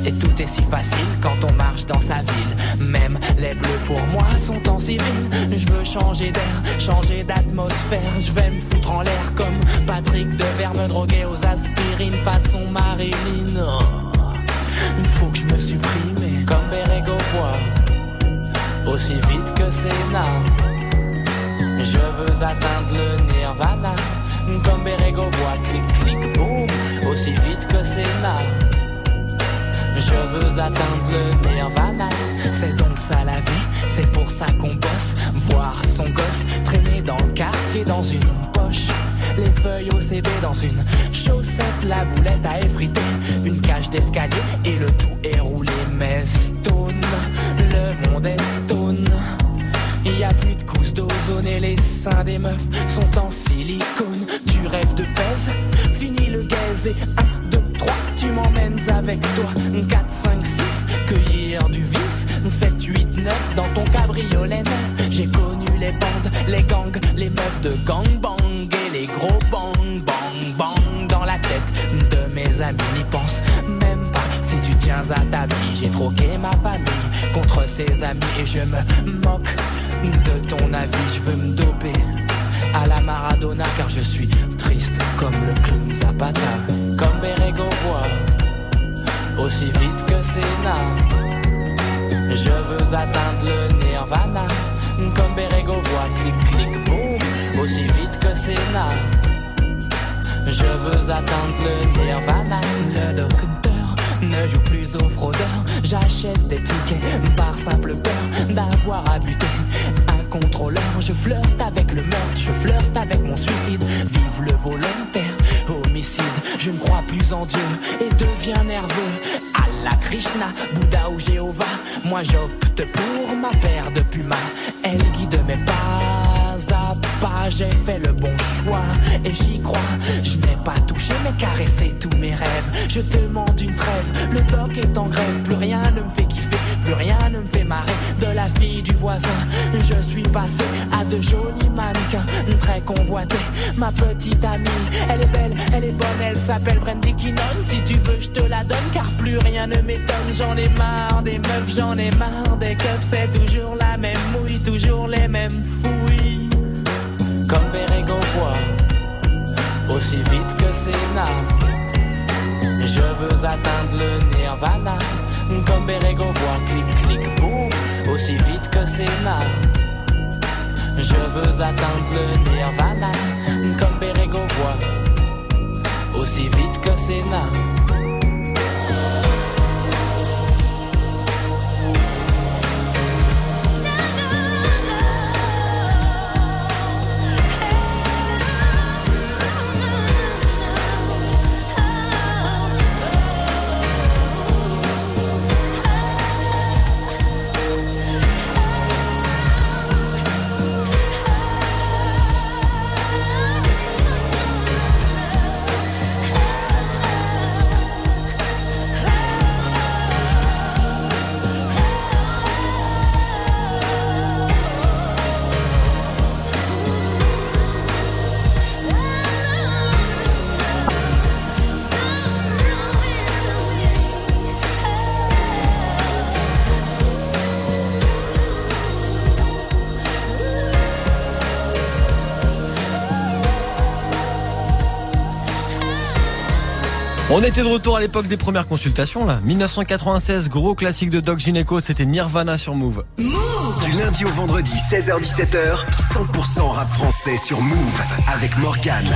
Et tout est si facile quand on marche dans sa ville. Même les bleus pour moi sont en civil. Je veux changer d'air, changer d'atmosphère. Je vais me foutre en l'air comme Patrick Devers me droguer aux aspirines façon Marilyn. Il faut que je me supprime comme Berego voit. Aussi vite que Sénat. Je veux atteindre le nirvana. Comme Berego voit, clic clic boum. Aussi vite que Sénat. Je veux atteindre le nirvana. C'est donc ça la vie, c'est pour ça qu'on bosse. Voir son gosse traîner dans le quartier dans une poche. Les feuilles au CV dans une chaussette, la boulette à effriter, une cage d'escalier et le tout est roulé. Mais stone, le monde est stone. Il y a plus de couches d'ozone et les seins des meufs sont en silicone. Tu rêves de pèse, fini le gaze et 1, 2, 3, m'emmènes avec toi. 4, 5, 6, cueillir du vice. 7, 8, 9, dans ton cabriolet neuf. J'ai connu les bandes, les gangs, les meufs de gangbang et les gros bang, bang, bang dans la tête de mes amis. N'y pense même pas si tu tiens à ta vie. J'ai troqué ma famille contre ses amis et je me moque de ton avis. Je veux me doper à la Maradona car je suis triste comme le clown Zapata. Comme Berego voit, aussi vite que Sénat. Je veux atteindre le nirvana. Comme Berego voit, clic clic boum, aussi vite que Sénat. Je veux atteindre le nirvana. Le docteur ne joue plus au fraudeur. J'achète des tickets par simple peur d'avoir à buter Je flirte avec le meurtre, je flirte avec mon suicide. Vive le volontaire, homicide. Je ne crois plus en Dieu et deviens nerveux. Allah, Krishna, Bouddha ou Jéhovah. Moi j'opte pour ma paire de Puma. Elle guide mes pas à pas. J'ai fait le bon choix et j'y crois. Je n'ai pas touché mais caressé tous mes rêves. Je demande une trêve. Le doc est en grève. Plus rien ne me fait kiffer. Plus rien ne me fait marrer. De la fille du voisin, je suis passé à de jolis mannequins très convoités. Ma petite amie, elle est belle, elle est bonne, elle s'appelle Brandy Kinnon. Si tu veux, je te la donne car plus rien ne m'étonne. J'en ai marre des meufs, j'en ai marre des keufs. C'est toujours la même mouille, toujours les mêmes fouilles. Comme Berego voit, aussi vite que Sénat. Je veux atteindre le nirvana. Comme Berego voit, clic clic boum, aussi vite que Sénat. Je veux atteindre le nirvana. Comme Berego voit, aussi vite que Sénat. On était de retour à l'époque des premières consultations là. 1996, gros classique de Doc Gineco, c'était Nirvana sur Move. Du lundi au vendredi, 16h17h, 100% rap français sur Move avec Morgan.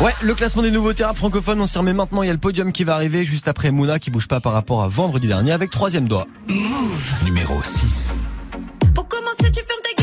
Ouais, le classement des nouveautés rap francophones, on s'y remet maintenant, il y a le podium qui va arriver juste après Mouna qui bouge pas par rapport à vendredi dernier avec troisième doigt. Move. Numéro 6. Pour commencer, tu fermes ta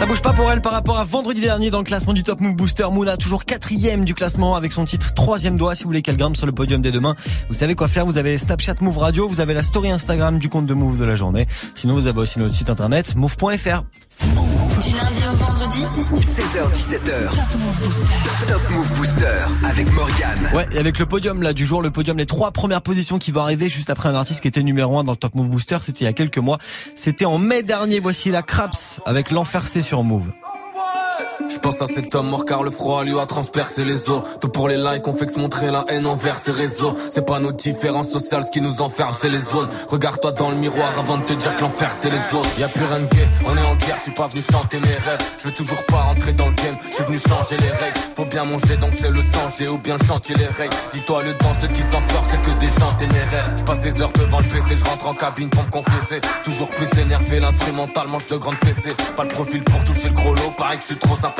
Ça bouge pas pour elle par rapport à vendredi dernier dans le classement du Top Move Booster. Mouna toujours quatrième du classement avec son titre troisième doigt. Si vous voulez qu'elle grimpe sur le podium dès demain, vous savez quoi faire. Vous avez Snapchat Move Radio, vous avez la story Instagram du compte de Move de la journée. Sinon, vous avez aussi notre site internet move.fr. Du lundi au vendredi 16h17h. Top Move Booster avec Morgan. Ouais, avec le podium là du jour, le podium, les trois premières positions qui vont arriver juste après un artiste qui était numéro un dans le Top Move Booster, c'était il y a quelques mois. C'était en mai dernier. Voici la Craps avec l'enfer C sur Move. Je pense à cet homme mort car le froid lui a transpercé les os. Tout pour les likes, on fait que se montrer la haine envers ces réseaux. C'est pas nos différences sociales ce qui nous enferme, c'est les zones. Regarde-toi dans le miroir avant de te dire que l'enfer c'est les autres. Y a plus rien de gay, on est en guerre, je suis pas venu chanter mes rêves. Je veux toujours pas rentrer dans le game, je suis venu changer les règles. Faut bien manger donc c'est le sang, j'ai ou bien chanter les règles. Dis-toi le temps, ceux qui s'en sortent, y'a que des gens ténéraires. Je passe des heures devant le PC, je rentre en cabine pour me confesser. Toujours plus énervé, l'instrumental mange de grandes fessées. Pas le profil pour toucher le gros lot, pareil que je suis trop sympa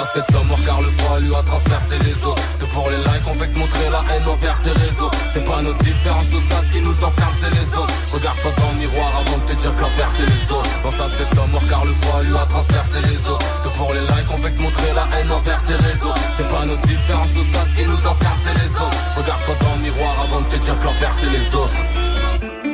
Pense à cet homme mort car le froid lui a transpercé les os. Que pour les likes on vexe montrer la haine envers ses réseaux. C'est pas notre différence au ça ce qui nous enferme c'est les autres Regarde-toi dans le miroir avant de te dire que l'enfer c'est les autres Pense à cet homme mort car le froid lui a transpercé les os. Que pour les likes on vexe montrer la haine envers ses réseaux. C'est pas notre différence au ça ce qui nous enferme c'est les autres Regarde-toi dans le miroir avant de te dire que l'enfer c'est les autres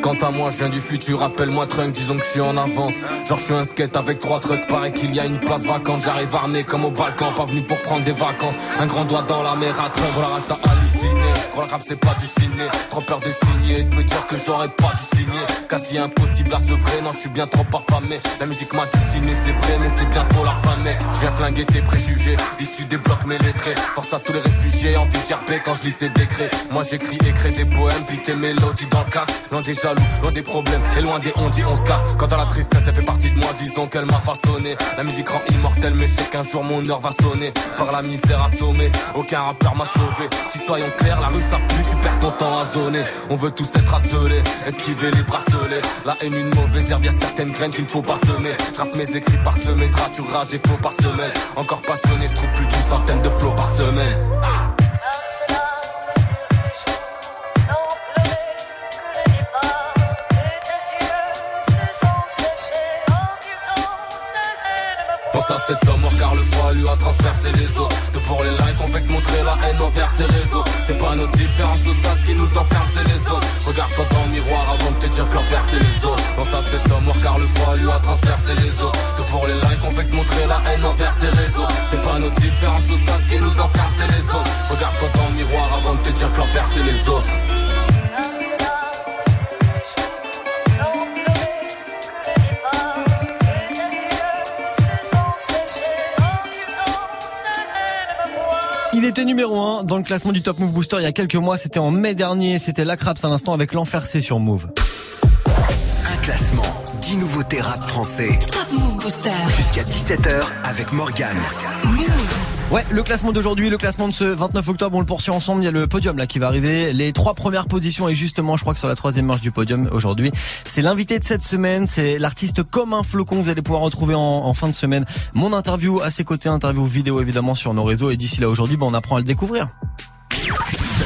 Quant à moi, je viens du futur, appelle-moi Trunk, disons que je suis en avance. Genre, je suis un skate avec trois trucks, paraît qu'il y a une place vacante. J'arrive armé comme au Balkan, pas venu pour prendre des vacances. Un grand doigt dans la mer à Trunk, la rage t'a halluciné. Crois le rap, c'est pas du ciné. Trop peur de signer, de me dire que j'aurais pas dû signer. Quasi impossible à se vrai, non, je suis bien trop affamé. La musique m'a dessiné, c'est vrai, mais c'est bientôt la fin, mec. Je viens flinguer tes préjugés, issus des blocs mes lettrés. Force à tous les réfugiés, envie de gerber quand je lis ces décrets. Moi, j'écris et crée des poèmes, puis tes mélodies dans le casque. Des loin des problèmes, et loin des on dit on se casse. Quant à la tristesse, elle fait partie de moi, disons qu'elle m'a façonné. La musique rend immortelle, mais je qu'un jour mon heure va sonner. Par la misère assommée, aucun rappeur m'a sauvé. Qui soyons clairs, la rue ça pue, tu perds ton temps à zoner. On veut tous être asselés, esquiver les bracelets. La haine, une mauvaise herbe, y'a certaines graines qu'il ne faut pas semer. J'rappe mes écrits par semaine, rage et faux par semaine. Encore passionné, je trouve plus d'une centaine de flots par semaine. Transpercé les os Que pour les likes on vexe montrer la haine envers ses réseaux. C'est pas notre différence au ça ce qui nous enferme c'est les autres Regarde-toi dans le miroir avant de te dire que l'enfer c'est les autres Pense à cet homme mort car le froid lui a transpercé les os Que pour les likes on vexe montrer la haine envers ses réseaux. C'est pas notre différence au ça ce qui nous enferme c'est les autres Regarde-toi dans le miroir avant de te dire que l'enfer c'est les autres Il était numéro 1 dans le classement du Top Move Booster il y a quelques mois. C'était en mai dernier. C'était la Craps un instant avec l'enfer C sur Move. Un classement, 10 nouveautés rap français. Top Move Booster. Jusqu'à 17h avec Morgane. Ouais, le classement d'aujourd'hui, le classement de ce 29 octobre, on le poursuit ensemble. Il y a le podium là qui va arriver. Les trois premières positions et justement, je crois que sur la troisième marche du podium aujourd'hui, c'est l'invité de cette semaine. C'est l'artiste comme un flocon. Vous allez pouvoir retrouver en, en, fin de semaine mon interview à ses côtés, interview vidéo évidemment sur nos réseaux. Et d'ici là aujourd'hui, ben, on apprend à le découvrir.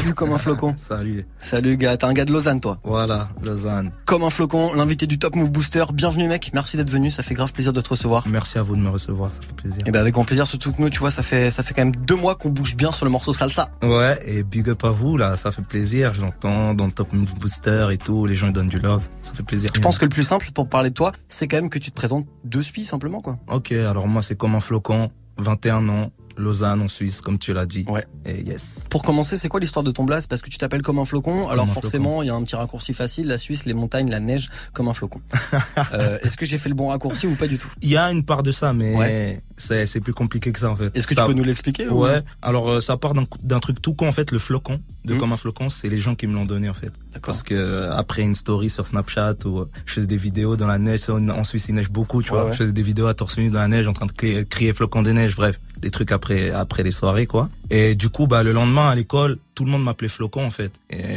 Salut comme un flocon. *laughs* Salut. Salut gars, t'es un gars de Lausanne toi. Voilà, Lausanne. Comme un flocon, l'invité du Top Move Booster. Bienvenue mec, merci d'être venu, ça fait grave plaisir de te recevoir. Merci à vous de me recevoir, ça fait plaisir. Et ben avec grand plaisir, surtout que nous, tu vois, ça fait ça fait quand même deux mois qu'on bouge bien sur le morceau salsa. Ouais, et big up à vous là, ça fait plaisir. J'entends dans le Top Move Booster et tout, les gens ils donnent du love, ça fait plaisir. Je pense que le plus simple pour parler de toi, c'est quand même que tu te présentes de suite simplement quoi. Ok, alors moi c'est comme un flocon, 21 ans, Lausanne en Suisse, comme tu l'as dit. Ouais. Et yes. Pour commencer, c'est quoi l'histoire de ton blaze Parce que tu t'appelles comme un flocon. Alors forcément, il y a un petit raccourci facile la Suisse, les montagnes, la neige, comme un flocon. *laughs* euh, Est-ce que j'ai fait le bon raccourci ou pas du tout? Il y a une part de ça, mais Ouais. c'est plus compliqué que ça en fait. Est-ce que Ça- tu peux nous l'expliquer ou- Ouais. Alors euh, ça part d'un truc tout con en fait, le flocon de Mhm. comme un flocon, c'est les gens qui me l'ont donné en fait. Parce que euh, après une story sur Snapchat euh, je faisais des vidéos dans la neige, en Suisse il neige beaucoup, tu Ouais, vois. Je faisais des vidéos à torse nu dans la neige en train de crier, crier flocon de neige, bref, des trucs après les soirées quoi. Et du coup bah le lendemain à l'école, tout le monde m'appelait flocon en fait,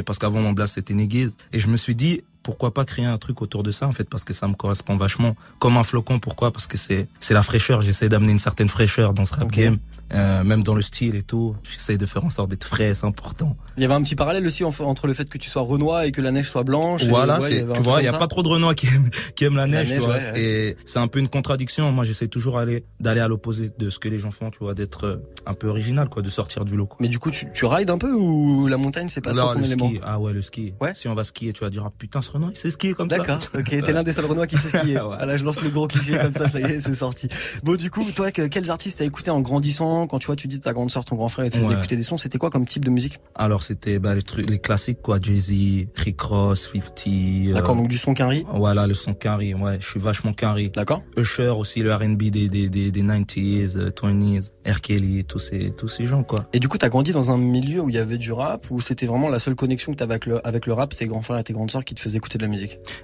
parce qu'avant mon blast c'était Néguise et je me suis dit pourquoi pas créer un truc autour de ça en fait parce que ça me correspond vachement comme un flocon pourquoi? Parce que c'est c'est la fraîcheur j'essaie d'amener une certaine fraîcheur dans ce rap game euh, même dans le style et tout j'essaie de faire en sorte d'être frais c'est important Il y avait un petit parallèle aussi en- entre le fait que tu sois renois et que la neige soit blanche. et voilà ouais, un tu vois il y a pas trop de Renois qui aiment *laughs* qui aiment la La neige, neige, tu vois ouais, ouais. et c'est un peu une contradiction moi j'essaie toujours aller d'aller à l'opposé de ce que les gens font tu vois d'être euh, un peu original quoi de sortir du lot quoi. Mais du coup, tu, tu rides un peu ou la montagne, c'est pas Alors, trop ton le élément? ski, ah ouais, le ski. Ouais. Si on va skier, tu vas dire, ah putain, ce Renoir, il sait skier comme ça. D'accord, *laughs* ok, t'es l'un des seuls Renois qui sait skier. *laughs* Voilà, je lance le gros cliché comme ça, ça y est, c'est sorti. Bon, du coup, toi, que- quels artistes t'as écouté en grandissant? Quand tu vois, tu dis ta grande sœur, ton grand frère, et tu faisais Ouais. écouter des sons, c'était quoi comme type de musique? Alors c'était bah, les trucs, les classiques quoi, Jay-Z, Rick Ross, 50. D'accord, donc du son Quinry Voilà, le son Quinry, ouais, je suis vachement Quinry. D'accord. Usher aussi, le R&B des, des, des, des 90s, euh, 20s, R. Kelly, tous ces, tous ces gens quoi. Et du coup, t'as grandi dans un milieu où il y avait du rap, où c'était vraiment la seule connexion que t'avais avec le, avec le rap, tes grands frères et tes grandes sœurs qui te faisaient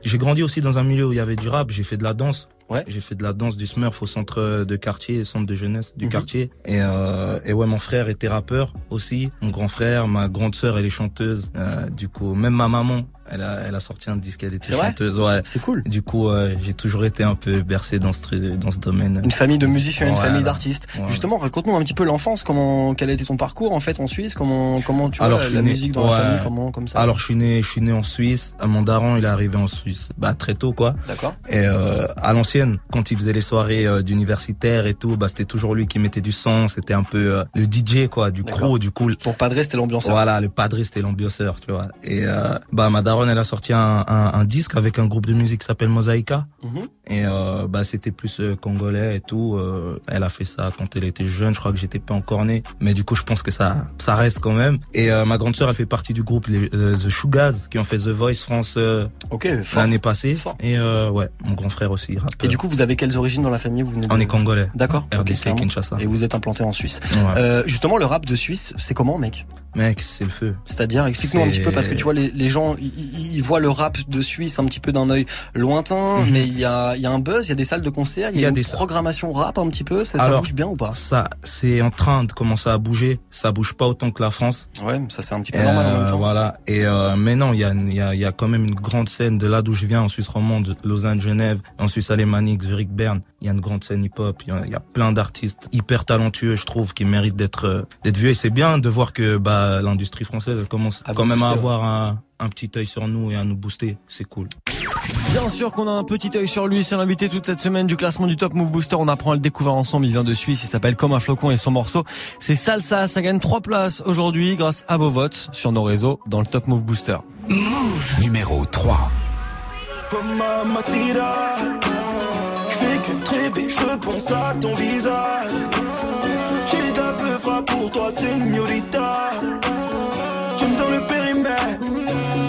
J'ai grandi aussi dans un milieu où il y avait du rap, j'ai fait de la danse. Ouais. J'ai fait de la danse du Smurf au centre de quartier, centre de jeunesse du Mhm. quartier. Et, euh, et ouais, mon frère était rappeur aussi. Mon grand frère, ma grande sœur, elle est chanteuse. Euh, du coup, même ma maman, elle a, elle a sorti un disque, elle était chanteuse. Ouais. C'est cool. Du coup, euh, j'ai toujours été un peu bercé dans ce, tru- dans ce domaine. Une famille de musiciens, une famille d'artistes. Ouais. Justement, raconte-nous un petit peu l'enfance, comment, quel a été ton parcours en fait en Suisse, comment, comment tu vois Alors, la, suis la né- musique dans la ouais. famille, comment, comme ça. Alors, je suis né, je suis né en Suisse. Mon daron, il est arrivé en Suisse, bah, très tôt, quoi. D'accord. Et à l'ancienne, quand il faisait les soirées euh, d'universitaires et tout, bah c'était toujours lui qui mettait du son. C'était un peu euh, le DJ quoi, du crew, du cool. Pour Padre, c'était l'ambianceur. Voilà, le padre c'était l'ambianceur, tu vois. Et euh, bah ma daronne, elle a sorti un, un, un disque avec un groupe de musique qui s'appelle Mosaïka. Mhm. Et euh, bah c'était plus euh, congolais et tout. Elle a fait ça quand elle était jeune. Je crois que j'étais pas encore né, mais du coup je pense que ça ça reste quand même. Et ma grande sœur, elle fait partie du groupe les, The Shoegaz qui ont fait The Voice France l'année passée. Et ouais, mon grand frère aussi. rappeur. Et du coup, vous avez quelles origines dans la famille? Vous venez de- On est congolais. D'accord. RDC. Kinshasa. Et vous êtes implanté en Suisse. Ouais. Euh, justement, le rap de Suisse, c'est comment, mec? Mec, c'est le feu. C'est-à-dire, explique-nous un petit peu parce que tu vois, les, les gens, ils- voient le rap de Suisse un petit peu d'un œil lointain, Mhm. mais il y a, y a un buzz, il y a des salles de concert, il y a, Il y a une des- programmation rap un petit peu, ça, ça Alors, bouge bien ou pas? Ça, c'est en train de commencer à bouger. Ça bouge pas autant que la France. Ouais, ça c'est un petit peu normal en Euh, même temps. Voilà. Et euh, mais non, il y a, y, a, y a quand même une grande scène de là d'où je viens, en Suisse romande, Lausanne, Genève, en Suisse alémanique, Zurich, Berne. Il y a une grande scène hip-hop. Il y a, il y a plein d'artistes hyper talentueux, je trouve, qui méritent d'être euh, d'être vus. Et c'est bien de voir que bah l'industrie française elle commence À quand vous même à avoir un, un petit œil sur nous et à nous booster. C'est cool. Bien sûr qu'on a un petit œil sur lui, c'est l'invité toute cette semaine du classement du Top Move Booster. On apprend à le découvrir ensemble, il vient de Suisse, il s'appelle Comme un flocon et son morceau, c'est Salsa. Ça gagne trois places aujourd'hui grâce à vos votes sur nos réseaux dans le Top Move Booster. Numéro 3. Oh mamacita Je repense à ton visage. J'ai d'un peu frappe pour toi, señorita Tu me donnes le périmètre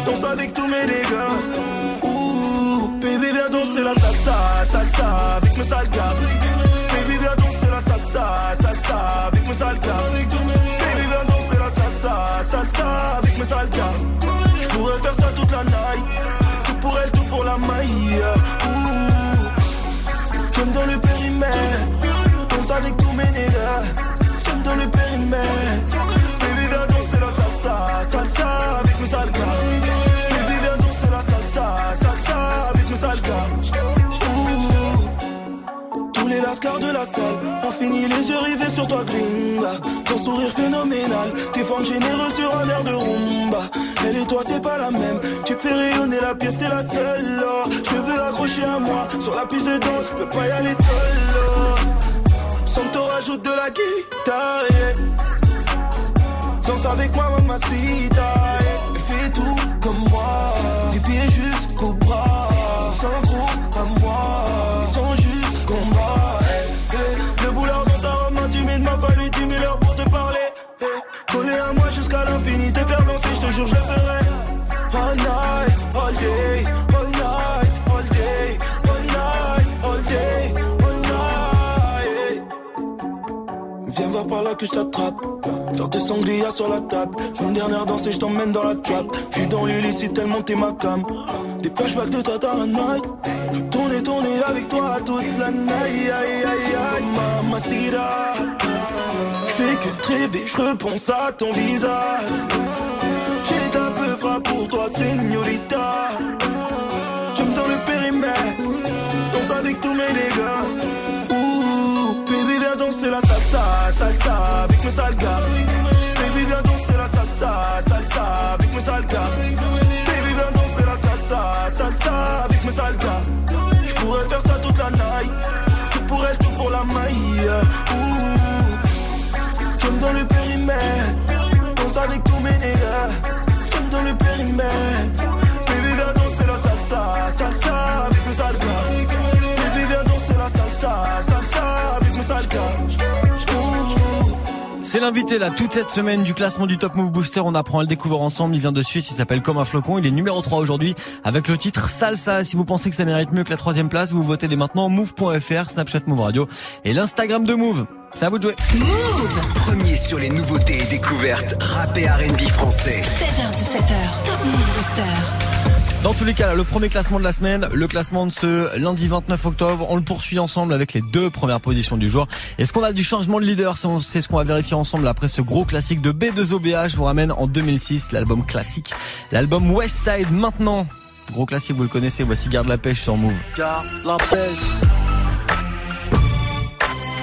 Danse avec tous mes dégâts. Ouh, baby viens danser la salsa, salsa avec mes sales gars Baby viens danser la salsa, salsa avec mes sales gars Baby viens danser la salsa, salsa avec mes sales gars Je pourrais faire ça toute la night. Tout pour elle, tout pour la maille donnes le périmètre. Danse avec tous mes nègres Tu me donnes le périmètre Lascars de la salle ont fini les yeux rivés sur toi, gringa. Ton sourire phénoménal, tes formes généreuses sur un air de rumba. Elle et toi, c'est pas la même. Tu fais rayonner la pièce, t'es la seule. oh. Je veux accrocher à moi. Sur la piste de danse, je peux pas y aller seul. Sans te rajoute de la guitare. Danse avec moi, mamacita. yeah. Fais tout comme moi. Des pieds jusqu'au bras. Danser, je. All night, all day, all night, all day, all night, all day, all night. Viens voir par là que je t'attrape. Faire des sangliers sur la table. Je une dernière danse et je t'emmène dans la trap. Je suis dans l'illicite tellement t'es ma cam. Des flashbacks de toi dans la night. Je tourner, tourner avec toi toute la night. Aïe, aïe, aïe, aïe, mamacita. Je fais que te rêver, je repense à ton visage. Frappe pour toi, señorita. Me donnes le périmètre. Danse avec tous mes dégâts. Ouh, baby, viens danser la salsa, salsa avec mes sales. Baby, viens danser la salsa, salsa avec mes sales. Baby, viens danser la salsa, salsa avec mes sales. Je pourrais faire ça toute la night. Tout pour elle, tout pour la maille. Ouh, me donnes le périmètre. Danse avec tous mes nègres. C'est l'invité là toute cette semaine du classement du Top Move Booster. On apprend à le découvrir ensemble. Il vient de Suisse. Il s'appelle Comme un flocon. Il est numéro 3 aujourd'hui avec le titre Salsa. Si vous pensez que ça mérite mieux que la troisième place, vous votez dès maintenant move.fr, Snapchat Move Radio et l'Instagram de Move. C'est à vous de jouer. Move Premier sur les nouveautés et découvertes rap et R&B français. 7h17h, Top Move Booster. Dans tous les cas, là, le premier classement de la semaine, le classement de ce lundi 29 octobre, on le poursuit ensemble avec les deux premières positions du jour. Est-ce qu'on a du changement de leader? C'est ce qu'on va vérifier ensemble après ce gros classique de B2OBH. Je vous ramène en 2006 l'album classique, l'album West Side maintenant. Gros classique, vous le connaissez, voici Garde la pêche sur Move. Garde la pêche.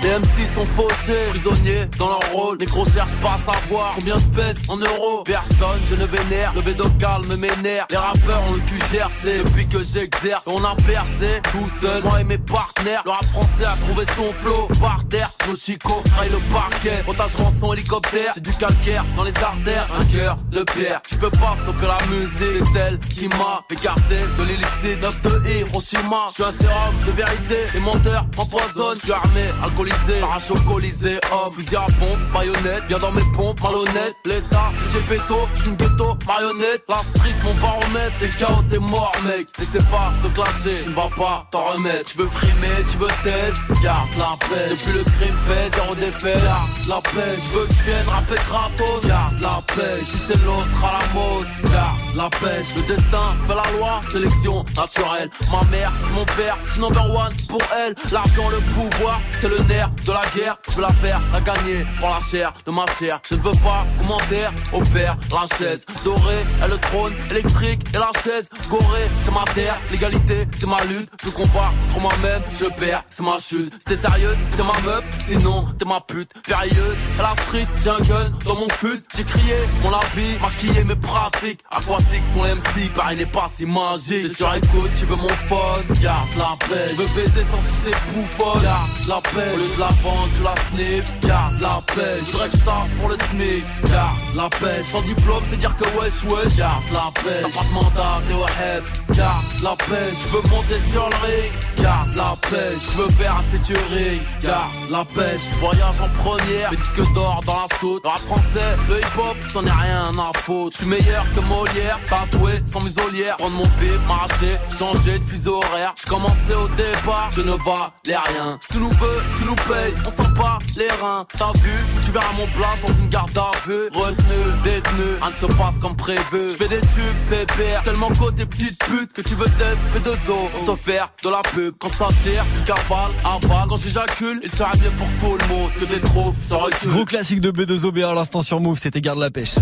Les MC sont fauchés, prisonniers dans leur rôle. Les gros cherchent pas à savoir combien je pèse en euros. Personne, je ne vénère. Le bédo calme m'énerve. Les rappeurs ont le cul gercé depuis que j'exerce. On a percé tout seul, moi et mes partenaires. Le rap français a trouvé son flow. Par terre, nos chicots le parquet. Otage rançon hélicoptère, c'est du calcaire dans les artères. Un cœur de pierre, tu peux pas stopper la musique. C'est elle qui m'a écarté de l'illicite. 9 de Hiroshima, je suis un sérum de vérité. Les menteurs m'empoisonnent, je suis armé, alcoolisé. Arrache colisée, oh, fusil à pompe, baïonnette, bien dans mes pompes, malhonnête. L'état, si j'ai péto, j'suis une ghetto, marionnette. La street, mon baromètre, les chaos, t'es mort, mec. N'essaie pas de clasher, tu vas pas t'en remettre. Tu veux frimer, tu veux test, garde la paix. Depuis le crime pèse, zéro défait, garde la paix. Tu veux que tu viennes rapper gratos, garde la paix. Si c'est l'eau, sera la mose, garde la pêche. Le destin fait la loi, sélection naturelle. Ma mère, c'est mon père, j'suis number one pour elle. L'argent, le pouvoir, c'est le nerf de la guerre, je veux la faire, la gagner pour la chair de ma chair. Je ne veux pas commentaire, opère la chaise dorée, et le trône électrique et la chaise gorée. C'est ma terre, l'égalité, c'est ma lutte. Je combat contre moi-même, je perds, c'est ma chute. C'était sérieuse, t'es ma meuf, sinon t'es ma pute. Périlleuse, à la street, j'ai un gun dans mon fut. J'ai crié mon avis, maquillé mes pratiques. Aquatiques sont les MC, pareil n'est pas si magique. T'es sur écoute, tu veux mon phone, garde la paix. Je veux baiser sans sucer bouffonne, garde la paix la vente, tu la sniff, garde la paix. Je que je pour le SMIC, garde la paix. Sans diplôme, c'est dire que wesh wesh, garde la paix. T'as pas de mandat, t'es au garde la paix. Je veux monter sur le ring, garde la paix. Je veux faire un featuring, garde la paix. Je voyage en première, mes disques d'or dans la saute. Le rap français, le hip hop, j'en ai rien à foutre. Je suis meilleur que Molière, tatoué sans muselière. Prendre mon bif, m'arracher, changer de fuseau horaire. Je commençais au départ, je ne valais rien. Si tu nous veux, tu nous paye, on sent pas les reins. T'as vu, tu verras mon plat dans une garde à vue. Retenu, détenu, rien ne se passe comme prévu. Je fais des tubes, pépère, tellement côté petite pute que tu veux des de zo pour te faire de la pub. Quand ça tire, tu cavales, avale. Quand j'éjacule, il sera bien pour tout le monde que des trop ça recule. Gros classique de B2OB à l'instant sur Move, c'était Garde la pêche.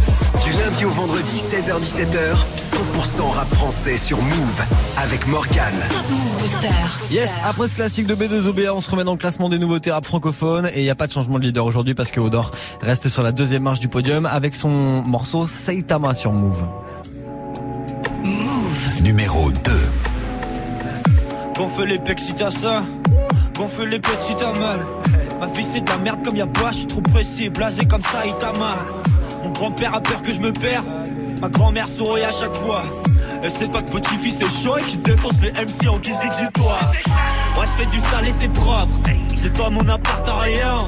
Du lundi au vendredi, 16h17h, 100% rap français sur Move avec Morgan. Top Move Booster. Yes, après ce classique de B2OBA, on se remet dans le classement des nouveautés rap francophones et il n'y a pas de changement de leader aujourd'hui parce que Odor reste sur la deuxième marche du podium avec son morceau Saitama sur Move. Move. Numéro 2. Gonfle les pecs si t'as ça, gonfle les pecs si t'as mal. Ma fille c'est de la merde comme y'a pas, je suis trop pressé, blasé comme ça, grand-père a peur que je me perds, ma grand-mère sourit à chaque fois. Elle sait pas que petit-fils est chaud et qu'il défonce les MC en guise d'exutoire. Moi je fais du sale et c'est propre. Pas mon appart à rien.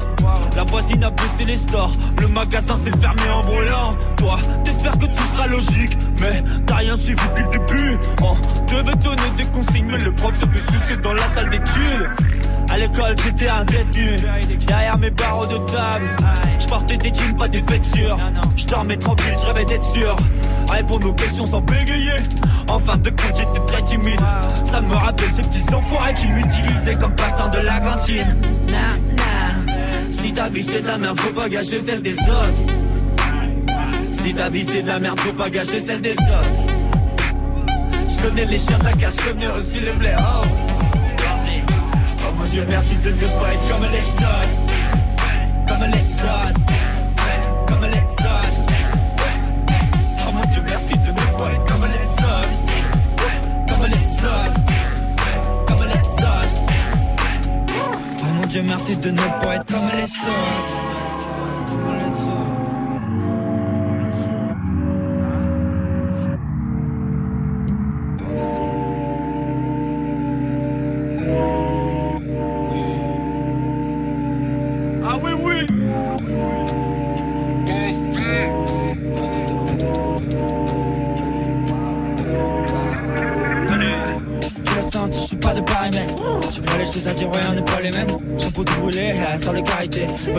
La voisine a baissé les stores. Le magasin s'est fermé en brûlant. Toi, t'espères que tout sera logique. Mais t'as rien suivi depuis le début. On devait donner des consignes, mais le prof se fait sucer dans la salle d'études. À l'école, j'étais un détenu. Derrière mes barreaux de table, je portais des jeans, pas des vêtures. Je dormais tranquille, je rêvais d'être sûr. Répondre aux questions sans bégayer. En fin de compte, j'étais très timide. Ça me rappelle ces petits enfoirés qui m'utilisaient comme passant de la cantine. Nah. Si ta vie c'est de la merde, faut pas gâcher celle des autres. Si ta vie c'est de la merde, faut pas gâcher celle des autres. Je connais les chiens de la cache, je connais aussi le blé. Oh. Dieu, merci de ne pas être comme l'exode. Comme l'exode. Comme l'exode. Oh mon dieu, merci de ne pas être comme l'exode. Comme l'exode. Comme l'exode. Oh mon dieu, merci de ne pas être comme les autres.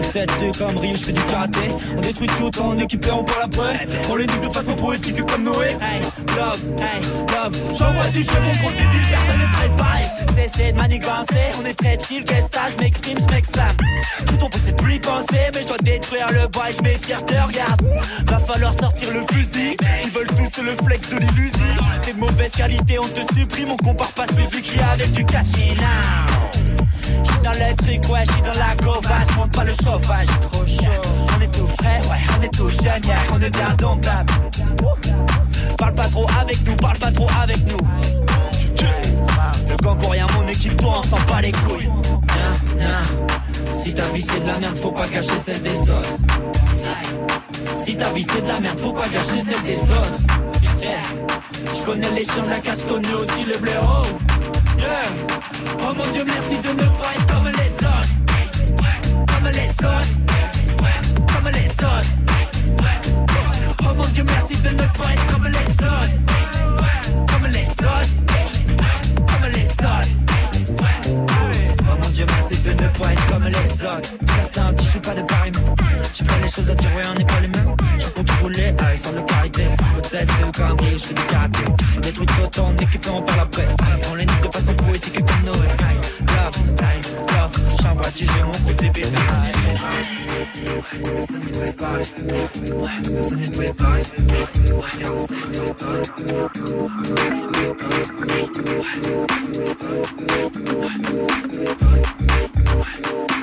Set, c'est comme Rio, je fais du karaté. On détruit tout en équipé, on parle après. On les nique de façon poétique comme Noé. Hey, love, hey, love. J'envoie du jeu, mon gros débile, personne n'est préparé. Cessez de manigancer, on est très chill, qu'est-ce que je m'exprime, je m'exclame. Je tombe c'est plus penser, mais je dois détruire le bois et je m'étire, te regarde. Va falloir sortir le fusil. Ils veulent tous le flex de l'illusion. T'es de mauvaise qualité, on te supprime, on compare pas Suzuki avec du catchy now. J'suis dans le truc, ouais, j'suis dans la gova, j'monte pas le chauffage, trop chaud. On est tout frais, ouais, on est tout jeune, yeah, on est bien domptable. Parle pas trop avec nous, parle pas trop avec nous. Le gang rien, mon équipe, toi, on s'en bat les couilles. Si ta vie c'est de la merde, faut pas gâcher celle des autres. Si ta vie c'est de la merde, faut pas gâcher celle des autres. Je connais les chiens de la cache, connais aussi le blaireau. Oh mon dieu, merci de ne pas être comme les autres. Comme les autres. Comme les autres. Oh mon dieu, merci de ne pas être comme les autres. Comme les autres. Comme les autres. Pas être comme les autres. Tu la sens, je suis pas de Paris. J'ai fait les choses à ouais, on n'est pas les mêmes. Je pour tout rouler, ah, sont de carité. Set, c'est au cambré, je fais du. On détruit tout on équipe et on parle après? On les nique de façon poétique comme Noé. Love, aïe, love. J'envoie du mon personne n'est préparé. Personne n'est. Ça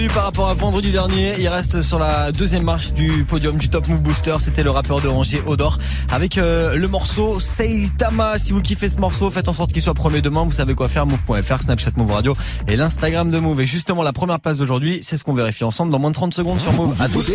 lui par rapport à vendredi dernier. Il reste sur la deuxième marche du podium du Top Move Booster. C'était le rappeur de Angers, Odor, avec euh, le morceau Seitama. Si vous kiffez ce morceau, faites en sorte qu'il soit premier demain. Vous savez quoi faire. Move.fr, Snapchat Move Radio et l'Instagram de Move. Et justement, la première place d'aujourd'hui, c'est ce qu'on vérifie ensemble dans moins de 30 secondes sur Move. À toutes.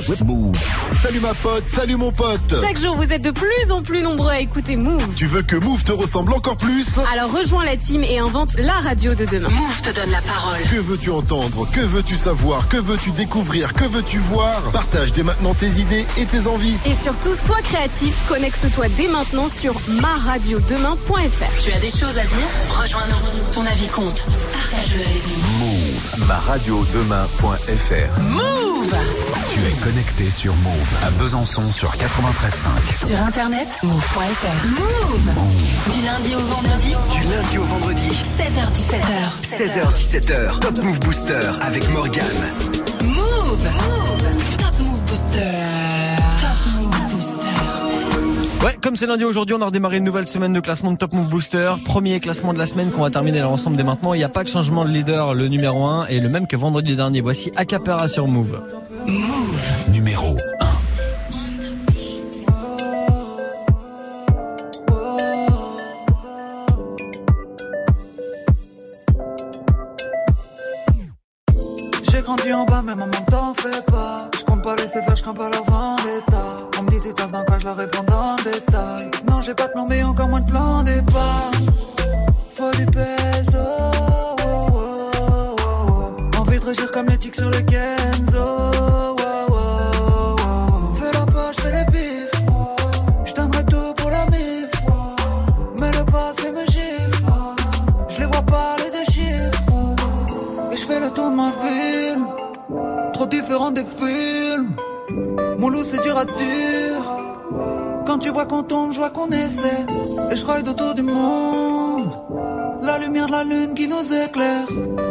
Salut ma pote, salut mon pote. Chaque jour, vous êtes de plus en plus nombreux à écouter Move. Tu veux que Move te ressemble encore plus? Alors rejoins la team et invente la radio de demain. Move te donne la parole. Que veux-tu entendre? Que veux-tu savoir? Que veux-tu découvrir Que veux-tu voir Partage dès maintenant tes idées et tes envies. Et surtout, sois créatif. Connecte-toi dès maintenant sur maradiodemain.fr. Tu as des choses à dire? Rejoins-nous. Ton avis compte. Partage-le avec nous. Move, ma radio demain.fr. Move Tu es connecté sur Move à Besançon sur 93.5. Sur internet, move.fr. Move. Du lundi au vendredi. Du lundi au vendredi. 16h17h. 16h17h. Top Move Booster avec Morgane. Move. Top Move Booster. Top Move Booster. Ouais, comme c'est lundi aujourd'hui, on a redémarré une nouvelle semaine de classement de Top Move Booster. Premier classement de la semaine qu'on va terminer ensemble dès maintenant. Il n'y a pas de changement de leader. Le numéro 1 est le même que vendredi dernier. Voici Acapera sur Move. Move. J'ai pas de plan, mais encore moins de plan départ. Faut du peso. oh, oh, oh. Envie de régir comme les tics sur le Kenzo. Fais la poche, fais les bifs. Je donnerai tout pour la mif. Mais le passé me gifle. Je les vois pas les deux chiffres. Et je fais le tour de ma ville Trop différent des films Mon loup c'est dur à dire vois qu'on tombe, je vois qu'on essaie. Et je ride autour du monde. La lumière de la lune qui nous éclaire.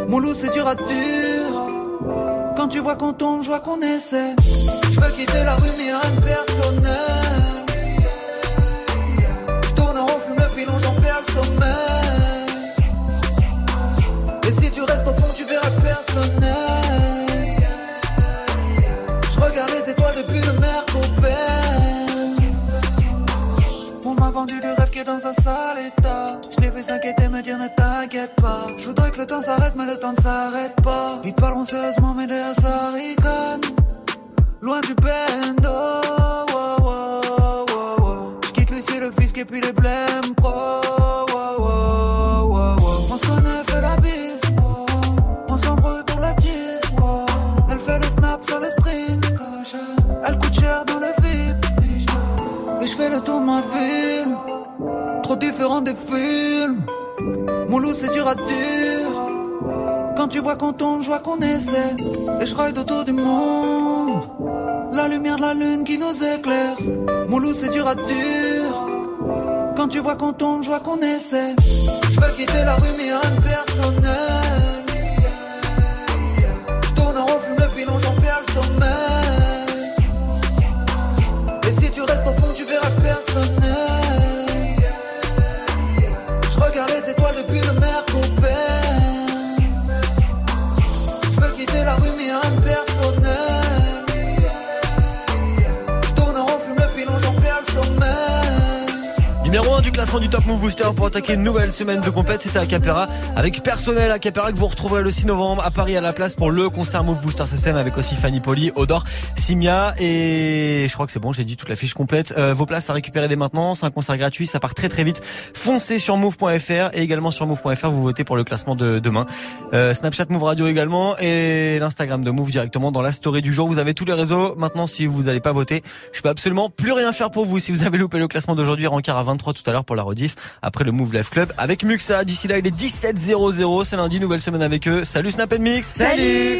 Mon loup c'est dur à dire. Quand tu vois qu'on tombe, je vois qu'on essaie. Je veux quitter la rue mais rien personnel. Je tourne en rond, fume le pilon, j'en perds le sommeil. Et si tu restes au fond, tu verras que personne n'est. Je regarde les étoiles depuis le dans un sale état. Je l'ai vu s'inquiéter, me dire ne t'inquiète pas. Je voudrais que le temps s'arrête, mais le temps ne s'arrête pas. Ils parleront sérieusement, mais derrière ça ricane. Loin du bendo. Je quitte Lucie puis le fisc et puis les blèmes pro. Trop différent des films. Mon loup, c'est dur à dire. Quand tu vois qu'on tombe, je vois qu'on essaie. Et je ride autour du monde. La lumière de la lune qui nous éclaire. Mon loup, c'est dur à dire. Quand tu vois qu'on tombe, je vois qu'on essaie. Je veux quitter la rue, mais rien de personnel. Je tourne en rond, fume le pilon, j'en perds le sommeil. Et si tu restes au fond, tu verras que personnel. Classement du Top Move Booster pour attaquer une nouvelle semaine de compète, c'était à Capera avec personnel à Capera que vous retrouverez le 6 novembre à Paris à la place pour le concert Move Booster CCM avec aussi Fanny Poli, Odor, Simia et je crois que c'est bon, j'ai dit toute la fiche complète. Euh, vos places à récupérer dès maintenant, c'est un concert gratuit, ça part très très vite. Foncez sur move.fr et également sur move.fr vous votez pour le classement de demain. Euh, Snapchat Move Radio également et l'Instagram de Move directement dans la story du jour. Vous avez tous les réseaux. Maintenant si vous n'allez pas voter, je peux absolument plus rien faire pour vous si vous avez loupé le classement d'aujourd'hui rencard à 23 tout à l'heure pour la rediff après le Move Life Club avec Muxa. D'ici là, il est 17 00 c'est lundi, nouvelle semaine avec eux. Salut Snap Mix. Salut